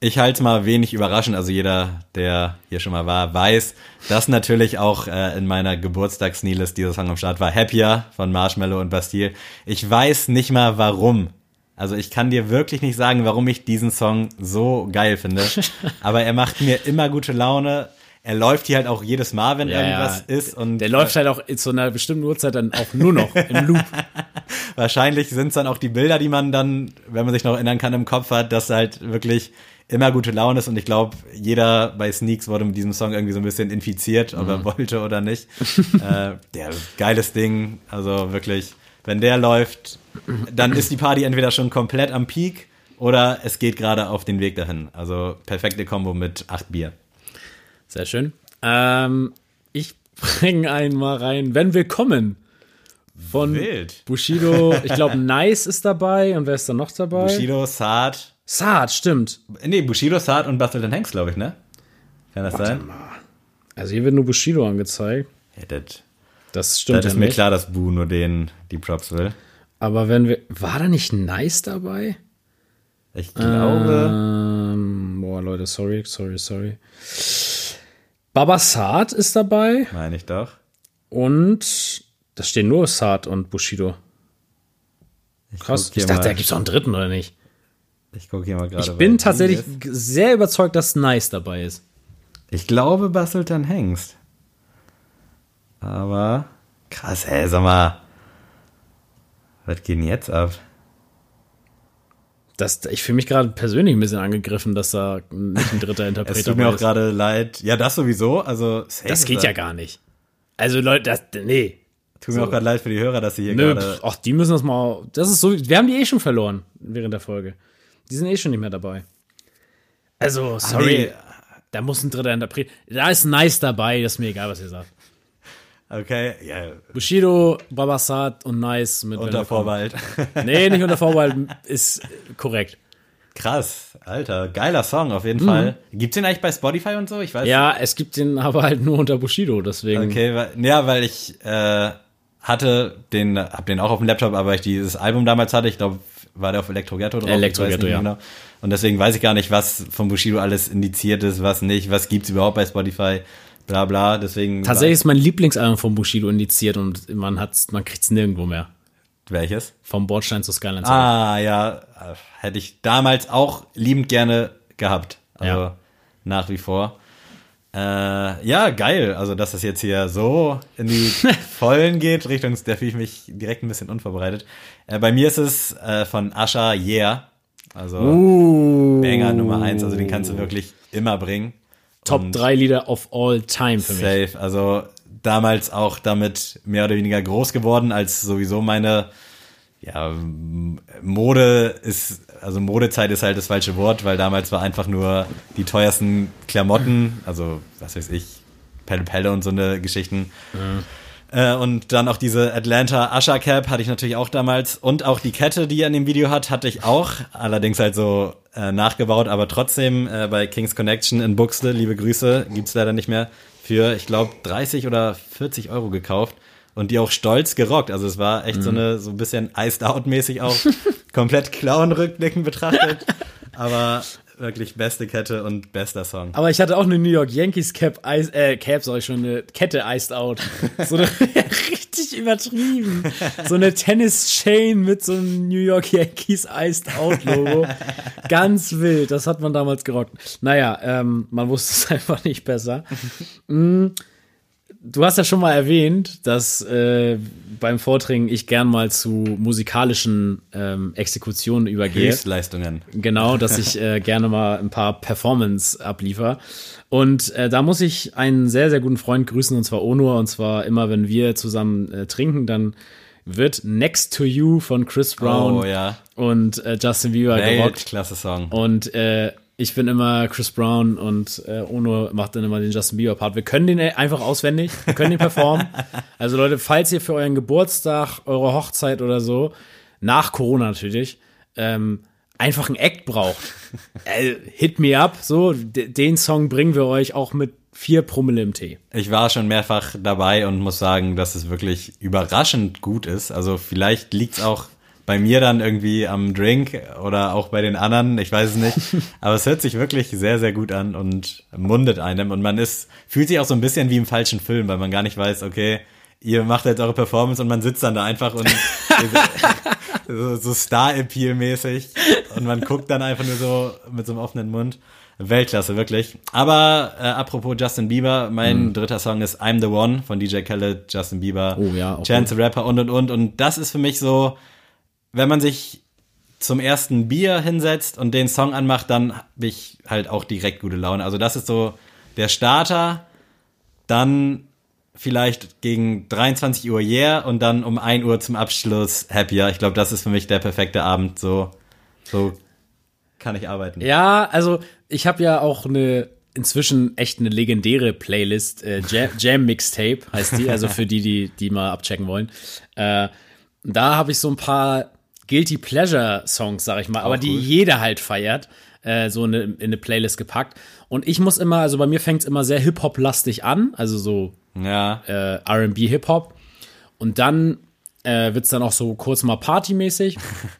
Speaker 1: Ich halte es mal wenig überraschend. Also jeder, der hier schon mal war, weiß, dass natürlich auch äh, in meiner Geburtstags-Neelist dieser Song am Start war. Happier von Marshmallow und Bastille. Ich weiß nicht mal warum. Also ich kann dir wirklich nicht sagen, warum ich diesen Song so geil finde. Aber er macht mir immer gute Laune. Er läuft hier halt auch jedes Mal, wenn
Speaker 2: Ja,
Speaker 1: irgendwas
Speaker 2: ja.
Speaker 1: ist. Und
Speaker 2: Der läuft halt auch zu einer bestimmten Uhrzeit dann auch nur noch im Loop.
Speaker 1: wahrscheinlich sind es dann auch die Bilder, die man dann, wenn man sich noch erinnern kann, im Kopf hat, dass halt wirklich immer gute Laune ist und ich glaube, jeder bei Sneaks wurde mit diesem Song irgendwie so ein bisschen infiziert, ob er wollte oder nicht. äh, der geiles Ding, also wirklich, wenn der läuft, dann ist die Party entweder schon komplett am Peak oder es geht gerade auf den Weg dahin. Also perfekte Kombo mit acht Bier.
Speaker 2: Sehr schön. Ähm, ich bringe einen mal rein. Wenn wir kommen. Von
Speaker 1: Wild.
Speaker 2: Bushido. Ich glaube, Nice ist dabei. Und wer ist da noch dabei?
Speaker 1: Bushido, Saad,
Speaker 2: Saad, stimmt.
Speaker 1: nee, Bushido, Saad und Bastel Hanks, glaube ich, ne? Kann das sein?
Speaker 2: Also hier wird nur Bushido angezeigt.
Speaker 1: Ja, das
Speaker 2: Das stimmt
Speaker 1: Das
Speaker 2: ja
Speaker 1: ist mir
Speaker 2: nicht.
Speaker 1: klar, dass Bu nur den die Props will.
Speaker 2: Aber wenn wir. War da nicht Nice dabei?
Speaker 1: Ich glaube.
Speaker 2: Ähm, boah, Leute, sorry, sorry, sorry. Baba Saad ist dabei
Speaker 1: Meine ich doch.
Speaker 2: und da stehen nur Saad und Bushido. Krass.
Speaker 1: guck hier
Speaker 2: Ich dachte,
Speaker 1: mal.
Speaker 2: da gibt's auch einen dritten, oder nicht?
Speaker 1: Ich gucke hier mal gerade.
Speaker 2: Ich bin tatsächlich sehr überzeugt, dass Nice dabei ist.
Speaker 1: Ich glaube Basteltan Hengst. Aber. Krass, ey, sag mal. Was geht denn jetzt ab?
Speaker 2: Das, ich fühle mich gerade persönlich ein bisschen angegriffen, dass da nicht ein dritter Interpret
Speaker 1: Es tut mir auch
Speaker 2: ist.
Speaker 1: gerade leid. Ja, das sowieso. Also,
Speaker 2: Das
Speaker 1: ist
Speaker 2: geht ja gar nicht. Also Leute, das, nee.
Speaker 1: Tut mir auch gerade leid für die Hörer, dass sie hier
Speaker 2: Nö,
Speaker 1: gerade.
Speaker 2: ach, die müssen das mal, das ist so, wir haben die eh schon verloren während der Folge. Die sind eh schon nicht mehr dabei. Also, sorry,
Speaker 1: nee.
Speaker 2: da muss ein dritter Interpret, da ist Nice dabei, das ist mir egal, was ihr sagt.
Speaker 1: Okay, ja,
Speaker 2: Bushido, Babasat und Nice mit
Speaker 1: unter Vorbehalt.
Speaker 2: Nee, nicht unter Vorbehalt, ist korrekt.
Speaker 1: Krass, Alter, geiler Song auf jeden Fall. Gibt's den eigentlich bei Spotify und so? Ich weiß.
Speaker 2: Mhm. Ja, es gibt den aber halt nur unter Bushido, deswegen.
Speaker 1: Okay, weil, ja, weil ich äh, hatte den, hab den auch auf dem Laptop, aber ich dieses Album damals hatte, ich glaube, war der auf Elektroghetto drauf.
Speaker 2: Elektro Ghetto, ja.
Speaker 1: mehr Und deswegen weiß ich gar nicht, was von Bushido alles indiziert ist, was nicht, was gibt's überhaupt bei Spotify, bla bla. Deswegen.
Speaker 2: Tatsächlich ist mein Lieblingsalbum von Bushido indiziert und man hat's, man kriegt's nirgendwo mehr.
Speaker 1: Welches?
Speaker 2: Vom Bordstein zu Skyline.
Speaker 1: Ah, ja, äh, hätte ich damals auch liebend gerne gehabt. Also
Speaker 2: Ja.
Speaker 1: nach wie vor. Äh, ja, geil. Also, dass das jetzt hier so in die Vollen geht, Richtung, da fühle ich mich direkt ein bisschen unvorbereitet. Äh, bei mir ist es äh, von Asha Yeah. Also
Speaker 2: Uh,
Speaker 1: Banger Nummer eins. Also den kannst du wirklich immer bringen.
Speaker 2: Top
Speaker 1: Und
Speaker 2: 3 Lieder of all time für mich.
Speaker 1: Safe. Also damals auch damit mehr oder weniger groß geworden, als sowieso meine ja, Mode ist, also Modezeit ist halt das falsche Wort, weil damals war einfach nur die teuersten Klamotten, also was weiß ich, Pelle Pelle und so eine Geschichten. Äh, und dann auch diese Atlanta Usher Cap hatte ich natürlich auch damals. Und auch die Kette, die er in dem Video hat, hatte ich auch. Allerdings halt so äh, nachgebaut, aber trotzdem äh, bei Kings Connection in Buxte, liebe Grüße, gibt's leider nicht mehr, für, ich glaube, 30 oder 40 Euro gekauft. Und die auch stolz gerockt. Also es war echt so eine, so ein bisschen iced out mäßig auch. komplett Clown rückblickend betrachtet. aber wirklich beste Kette und bester Song.
Speaker 2: Aber ich hatte auch eine New York Yankees Cap, Ice, äh, Cap, sag ich schon, eine Kette Iced Out. So eine, richtig übertrieben. So eine Tennis-Chain mit so einem New York Yankees Iced Out Logo. Ganz wild, das hat man damals gerockt. Naja, ähm, man wusste es einfach nicht besser. Mm, Du hast ja schon mal erwähnt, dass äh, beim Vordringen ich gern mal zu musikalischen ähm, Exekutionen übergehe.
Speaker 1: Höchstleistungen.
Speaker 2: Genau, dass ich äh, gerne mal ein paar Performance abliefer. Und äh, da muss ich einen sehr, sehr guten Freund grüßen, und zwar Onur. Und zwar immer, wenn wir zusammen äh, trinken, dann wird Next to You von Chris Brown
Speaker 1: Oh ja.
Speaker 2: und äh, Justin Bieber gerockt.
Speaker 1: Weltklasse-Song.
Speaker 2: Und äh, ich bin immer Chris Brown und äh, Ono macht dann immer den Justin Bieber Part. Wir können den einfach auswendig, wir können den performen. Also Leute, falls ihr für euren Geburtstag, eure Hochzeit oder so, nach Corona natürlich, ähm, einfach einen Act braucht, äh, hit me up, so, den Song bringen wir euch auch mit vier Promille im Tee.
Speaker 1: Ich war schon mehrfach dabei und muss sagen, dass es wirklich überraschend gut ist. Also vielleicht liegt's auch bei mir dann irgendwie am Drink oder auch bei den anderen, ich weiß es nicht. Aber es hört sich wirklich sehr, sehr gut an und mundet einem. Und man ist, fühlt sich auch so ein bisschen wie im falschen Film, weil man gar nicht weiß, okay, ihr macht jetzt eure Performance und man sitzt dann da einfach und so, so Star-Appeal-mäßig und man guckt dann einfach nur so mit so einem offenen Mund. Weltklasse, wirklich. Aber äh, apropos Justin Bieber, mein dritter Song ist I'm the One von DJ Khaled, Justin Bieber,
Speaker 2: Oh ja,
Speaker 1: Chance the Rapper und und und. Und das ist für mich so, wenn man sich zum ersten Bier hinsetzt und den Song anmacht, dann habe ich halt auch direkt gute Laune. Also das ist so der Starter, dann vielleicht gegen 23 Uhr Yeah und dann um 1 Uhr zum Abschluss Happier. Ich glaube, das ist für mich der perfekte Abend. So, so kann ich arbeiten.
Speaker 2: Ja, also ich habe ja auch eine inzwischen echt eine legendäre Playlist, äh, Jam, Jam Mixtape heißt die, also für die, die die mal abchecken wollen. Äh, da habe ich so ein paar Guilty Pleasure Songs, sag ich mal, aber die
Speaker 1: cool.
Speaker 2: jeder halt feiert, äh, so in eine, in eine Playlist gepackt. Und ich muss immer, also bei mir fängt's immer sehr Hip-Hop-lastig an, also so
Speaker 1: Ja,
Speaker 2: äh, R&B Hip-Hop. Und dann äh, wird's dann auch so kurz mal partymäßig.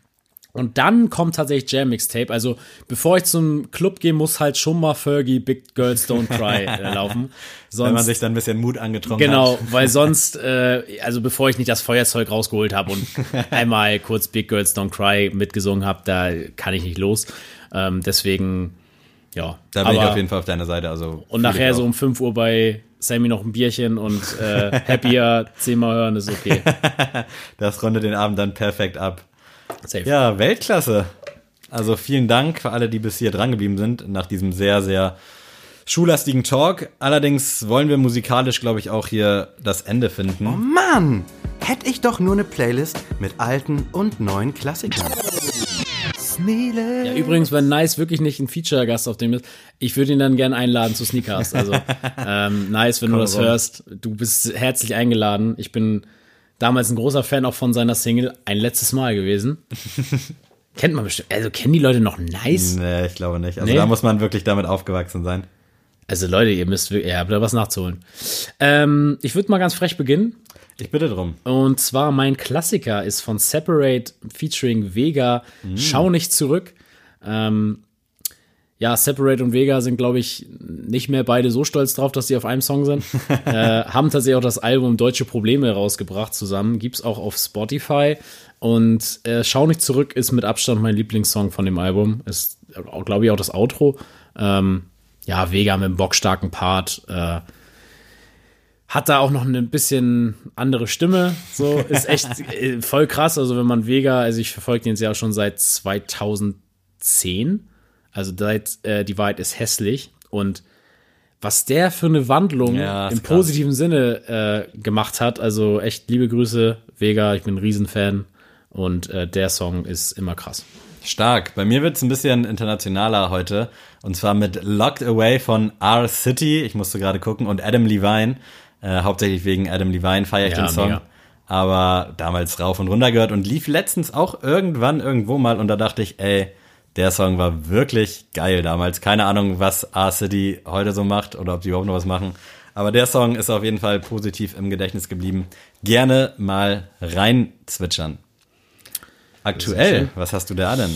Speaker 2: Und dann kommt tatsächlich Jam Mixtape. Also bevor ich zum Club gehe, muss halt schon mal Fergie Big Girls Don't Cry äh, laufen. Sonst,
Speaker 1: wenn man sich dann ein bisschen Mut angetrunken
Speaker 2: Genau,
Speaker 1: hat.
Speaker 2: weil sonst, äh, also bevor ich nicht das Feuerzeug rausgeholt habe und einmal kurz Big Girls Don't Cry mitgesungen habe, da kann ich nicht los. Ähm, deswegen, ja.
Speaker 1: Da bin ich
Speaker 2: Aber-
Speaker 1: auf jeden Fall auf deiner Seite. Also
Speaker 2: und nachher so um 5 Uhr bei Sammy noch ein Bierchen und äh, Happier zehnmal hören ist okay.
Speaker 1: Das rundet den Abend dann perfekt ab.
Speaker 2: Safe.
Speaker 1: Ja, Weltklasse. Also vielen Dank für alle, die bis hier dran geblieben sind, nach diesem sehr, sehr schullastigen Talk. Allerdings wollen wir musikalisch, glaube ich, auch hier das Ende finden.
Speaker 5: Oh Mann, hätte ich doch nur eine Playlist mit alten und neuen Klassikern. Sneele.
Speaker 2: Ja, übrigens, wenn Nice wirklich nicht ein Feature-Gast auf dem ist, ich würde ihn dann gerne einladen zu Sneakers. Also, ähm, Nice, wenn du das
Speaker 1: rum.
Speaker 2: hörst, du bist herzlich eingeladen. Ich bin damals ein großer Fan auch von seiner Single Ein letztes Mal gewesen. Kennt man bestimmt. Also, kennen die Leute noch Nice?
Speaker 1: Nee, ich glaube nicht. Also
Speaker 2: Nee.
Speaker 1: da muss man wirklich damit aufgewachsen sein.
Speaker 2: Also, Leute, ihr müsst, wirklich- ihr habt da was nachzuholen. Ähm, ich würde mal ganz frech beginnen.
Speaker 1: Ich bitte drum.
Speaker 2: Und zwar mein Klassiker ist von Separate featuring Vega. Schau nicht zurück. Ähm, ja, Separate und Vega sind, glaube ich, nicht mehr beide so stolz drauf, dass sie auf einem Song sind. äh, haben tatsächlich auch das Album Deutsche Probleme rausgebracht zusammen. Gibt's auch auf Spotify. Und äh, Schau nicht zurück ist mit Abstand mein Lieblingssong von dem Album. Ist, glaube ich, auch das Outro. Ähm, ja, Vega mit einem bockstarken Part. Äh, hat da auch noch eine bisschen andere Stimme. So ist echt äh, voll krass. Also wenn man Vega, also ich verfolge den jetzt ja schon seit 2010. Also seit äh, die Wahrheit ist hässlich und was der für eine Wandlung
Speaker 1: Ja,
Speaker 2: im
Speaker 1: krass.
Speaker 2: positiven Sinne äh, gemacht hat. Also echt liebe Grüße, Vega. Ich bin ein Riesenfan und äh, der Song ist immer krass.
Speaker 1: Stark. Bei mir wird's ein bisschen internationaler heute. Und zwar mit Locked Away von R City. Ich musste gerade gucken. Und Adam Levine. Äh, hauptsächlich wegen Adam Levine feiere ich
Speaker 2: Ja,
Speaker 1: den Song.
Speaker 2: mega.
Speaker 1: Aber damals rauf und runter gehört und lief letztens auch irgendwann irgendwo mal. Und da dachte ich, ey, der Song war wirklich geil damals. Keine Ahnung, was R City heute so macht oder ob die überhaupt noch was machen. Aber der Song ist auf jeden Fall positiv im Gedächtnis geblieben. Gerne mal rein zwitschern. Aktuell, was hast du da denn?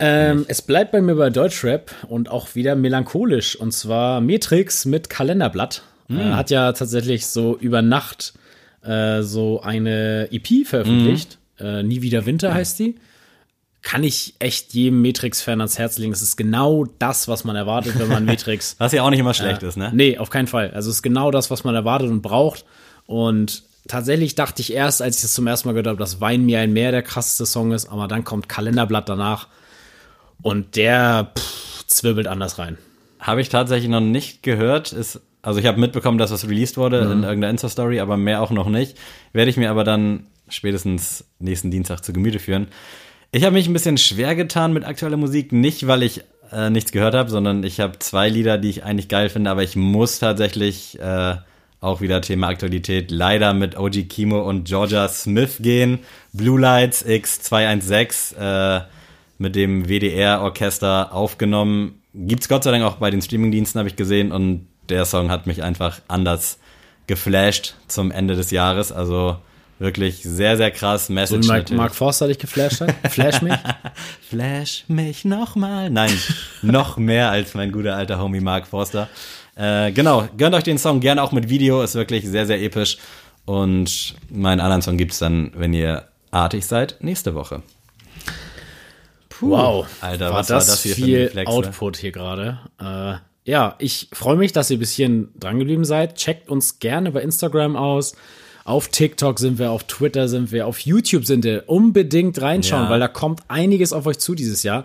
Speaker 2: Ähm, es bleibt bei mir bei Deutschrap und auch wieder melancholisch. Und zwar Matrix mit Kalenderblatt. Äh, hat ja tatsächlich so über Nacht äh, so eine EP veröffentlicht. Äh, Nie wieder Winter heißt die. Kann ich echt jedem Matrix-Fan ans Herz legen. Es ist genau das, was man erwartet, wenn man Matrix
Speaker 1: Was ja auch nicht immer schlecht ist, ne?
Speaker 2: Nee, auf keinen Fall. Also es ist genau das, was man erwartet und braucht. Und tatsächlich dachte ich erst, als ich das zum ersten Mal gehört habe, dass Wein mir ein Meer der krasseste Song ist, aber dann kommt Kalenderblatt danach und der pff, zwirbelt anders rein.
Speaker 1: Habe ich tatsächlich noch nicht gehört. Ist, also ich habe mitbekommen, dass was released wurde in irgendeiner Insta-Story, aber mehr auch noch nicht. Werde ich mir aber dann spätestens nächsten Dienstag zu Gemüte führen. Ich habe mich ein bisschen schwer getan mit aktueller Musik, nicht weil ich äh, nichts gehört habe, sondern ich habe zwei Lieder, die ich eigentlich geil finde, aber ich muss tatsächlich äh, auch wieder Thema Aktualität leider mit OG Kimo und Georgia Smith gehen. Blue Lights X216 äh, mit dem WDR-Orchester aufgenommen. Gibt's Gott sei Dank auch bei den Streamingdiensten, habe ich gesehen. Und der Song hat mich einfach anders geflasht zum Ende des Jahres. Also wirklich sehr, sehr krass.
Speaker 2: Und
Speaker 1: Message
Speaker 2: Mark,
Speaker 1: natürlich.
Speaker 2: Mark Forster dich geflasht hat? Flash mich?
Speaker 1: Flash mich nochmal. Nein, noch mehr als mein guter alter Homie Mark Forster. Äh, genau, gönnt euch den Song gerne auch mit Video, ist wirklich sehr, sehr episch. Und meinen anderen Song gibt's dann, wenn ihr artig seid, nächste Woche.
Speaker 2: Wow.
Speaker 1: Alter,
Speaker 2: war
Speaker 1: was war
Speaker 2: das,
Speaker 1: das hier für
Speaker 2: viel
Speaker 1: ein Flex, ne?
Speaker 2: Output hier gerade. Äh, ja, ich freue mich, dass ihr bis hierhin dran geblieben seid. Checkt uns gerne bei Instagram aus. Auf TikTok sind wir, auf Twitter sind wir, auf YouTube sind wir. Unbedingt reinschauen,
Speaker 1: Ja.
Speaker 2: weil da kommt einiges auf euch zu dieses Jahr.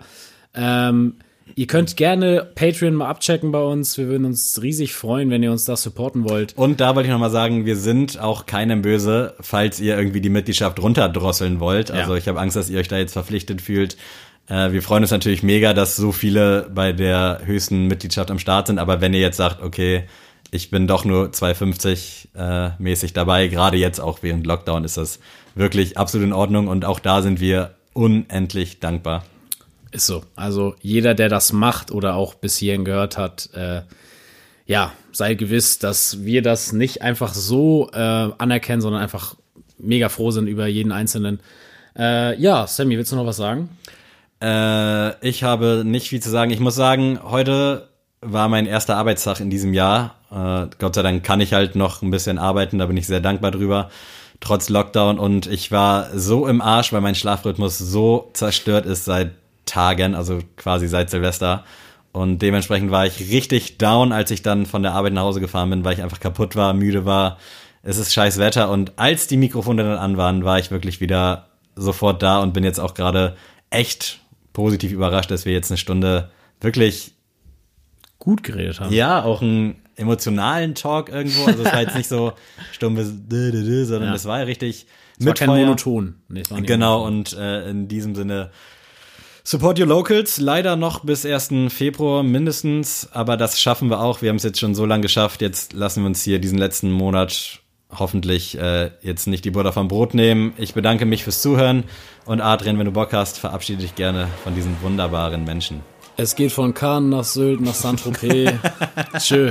Speaker 2: Ähm, ihr könnt gerne Patreon mal abchecken bei uns. Wir würden uns riesig freuen, wenn ihr uns da supporten wollt.
Speaker 1: Und da wollte ich nochmal sagen, wir sind auch keinem böse, falls ihr irgendwie die Mitgliedschaft runterdrosseln wollt. Also
Speaker 2: Ja.
Speaker 1: ich habe Angst, dass ihr euch da jetzt verpflichtet fühlt. Äh, wir freuen uns natürlich mega, dass so viele bei der höchsten Mitgliedschaft am Start sind. Aber wenn ihr jetzt sagt, okay, ich bin doch nur 2,50 äh, mäßig dabei, gerade jetzt auch während Lockdown, ist das wirklich absolut in Ordnung. Und auch da sind wir unendlich dankbar.
Speaker 2: Ist so. Also jeder, der das macht oder auch bis hierhin gehört hat, äh, ja, sei gewiss, dass wir das nicht einfach so äh, anerkennen, sondern einfach mega froh sind über jeden Einzelnen. Äh, ja, Sammy, willst du noch was sagen?
Speaker 1: Äh, ich habe nicht viel zu sagen. Ich muss sagen, heute war mein erster Arbeitstag in diesem Jahr. Äh, Gott sei Dank kann ich halt noch ein bisschen arbeiten, da bin ich sehr dankbar drüber. Trotz Lockdown und ich war so im Arsch, weil mein Schlafrhythmus so zerstört ist seit Tagen, also quasi seit Silvester. Und dementsprechend war ich richtig down, als ich dann von der Arbeit nach Hause gefahren bin, weil ich einfach kaputt war, müde war. Es ist scheiß Wetter und als die Mikrofone dann an waren, war ich wirklich wieder sofort da und bin jetzt auch gerade echt positiv überrascht, dass wir jetzt eine Stunde wirklich,
Speaker 2: Gut geredet haben.
Speaker 1: ja, auch einen emotionalen Talk irgendwo. Also es war jetzt nicht so stumpfes, sondern
Speaker 2: Ja.
Speaker 1: es war ja richtig
Speaker 2: Es war kein. Monoton. Nee, war
Speaker 1: Genau, und äh, in diesem Sinne Support your locals, leider noch bis 1. Februar mindestens, aber das schaffen wir auch. Wir haben es jetzt schon so lange geschafft. Jetzt lassen wir uns hier diesen letzten Monat hoffentlich äh, jetzt nicht die Butter vom Brot nehmen. Ich bedanke mich fürs Zuhören und Adrian, wenn du Bock hast, verabschiede dich gerne von diesen wunderbaren Menschen.
Speaker 2: Es geht von Cannes nach Sylt nach Saint-Tropez. Tschö.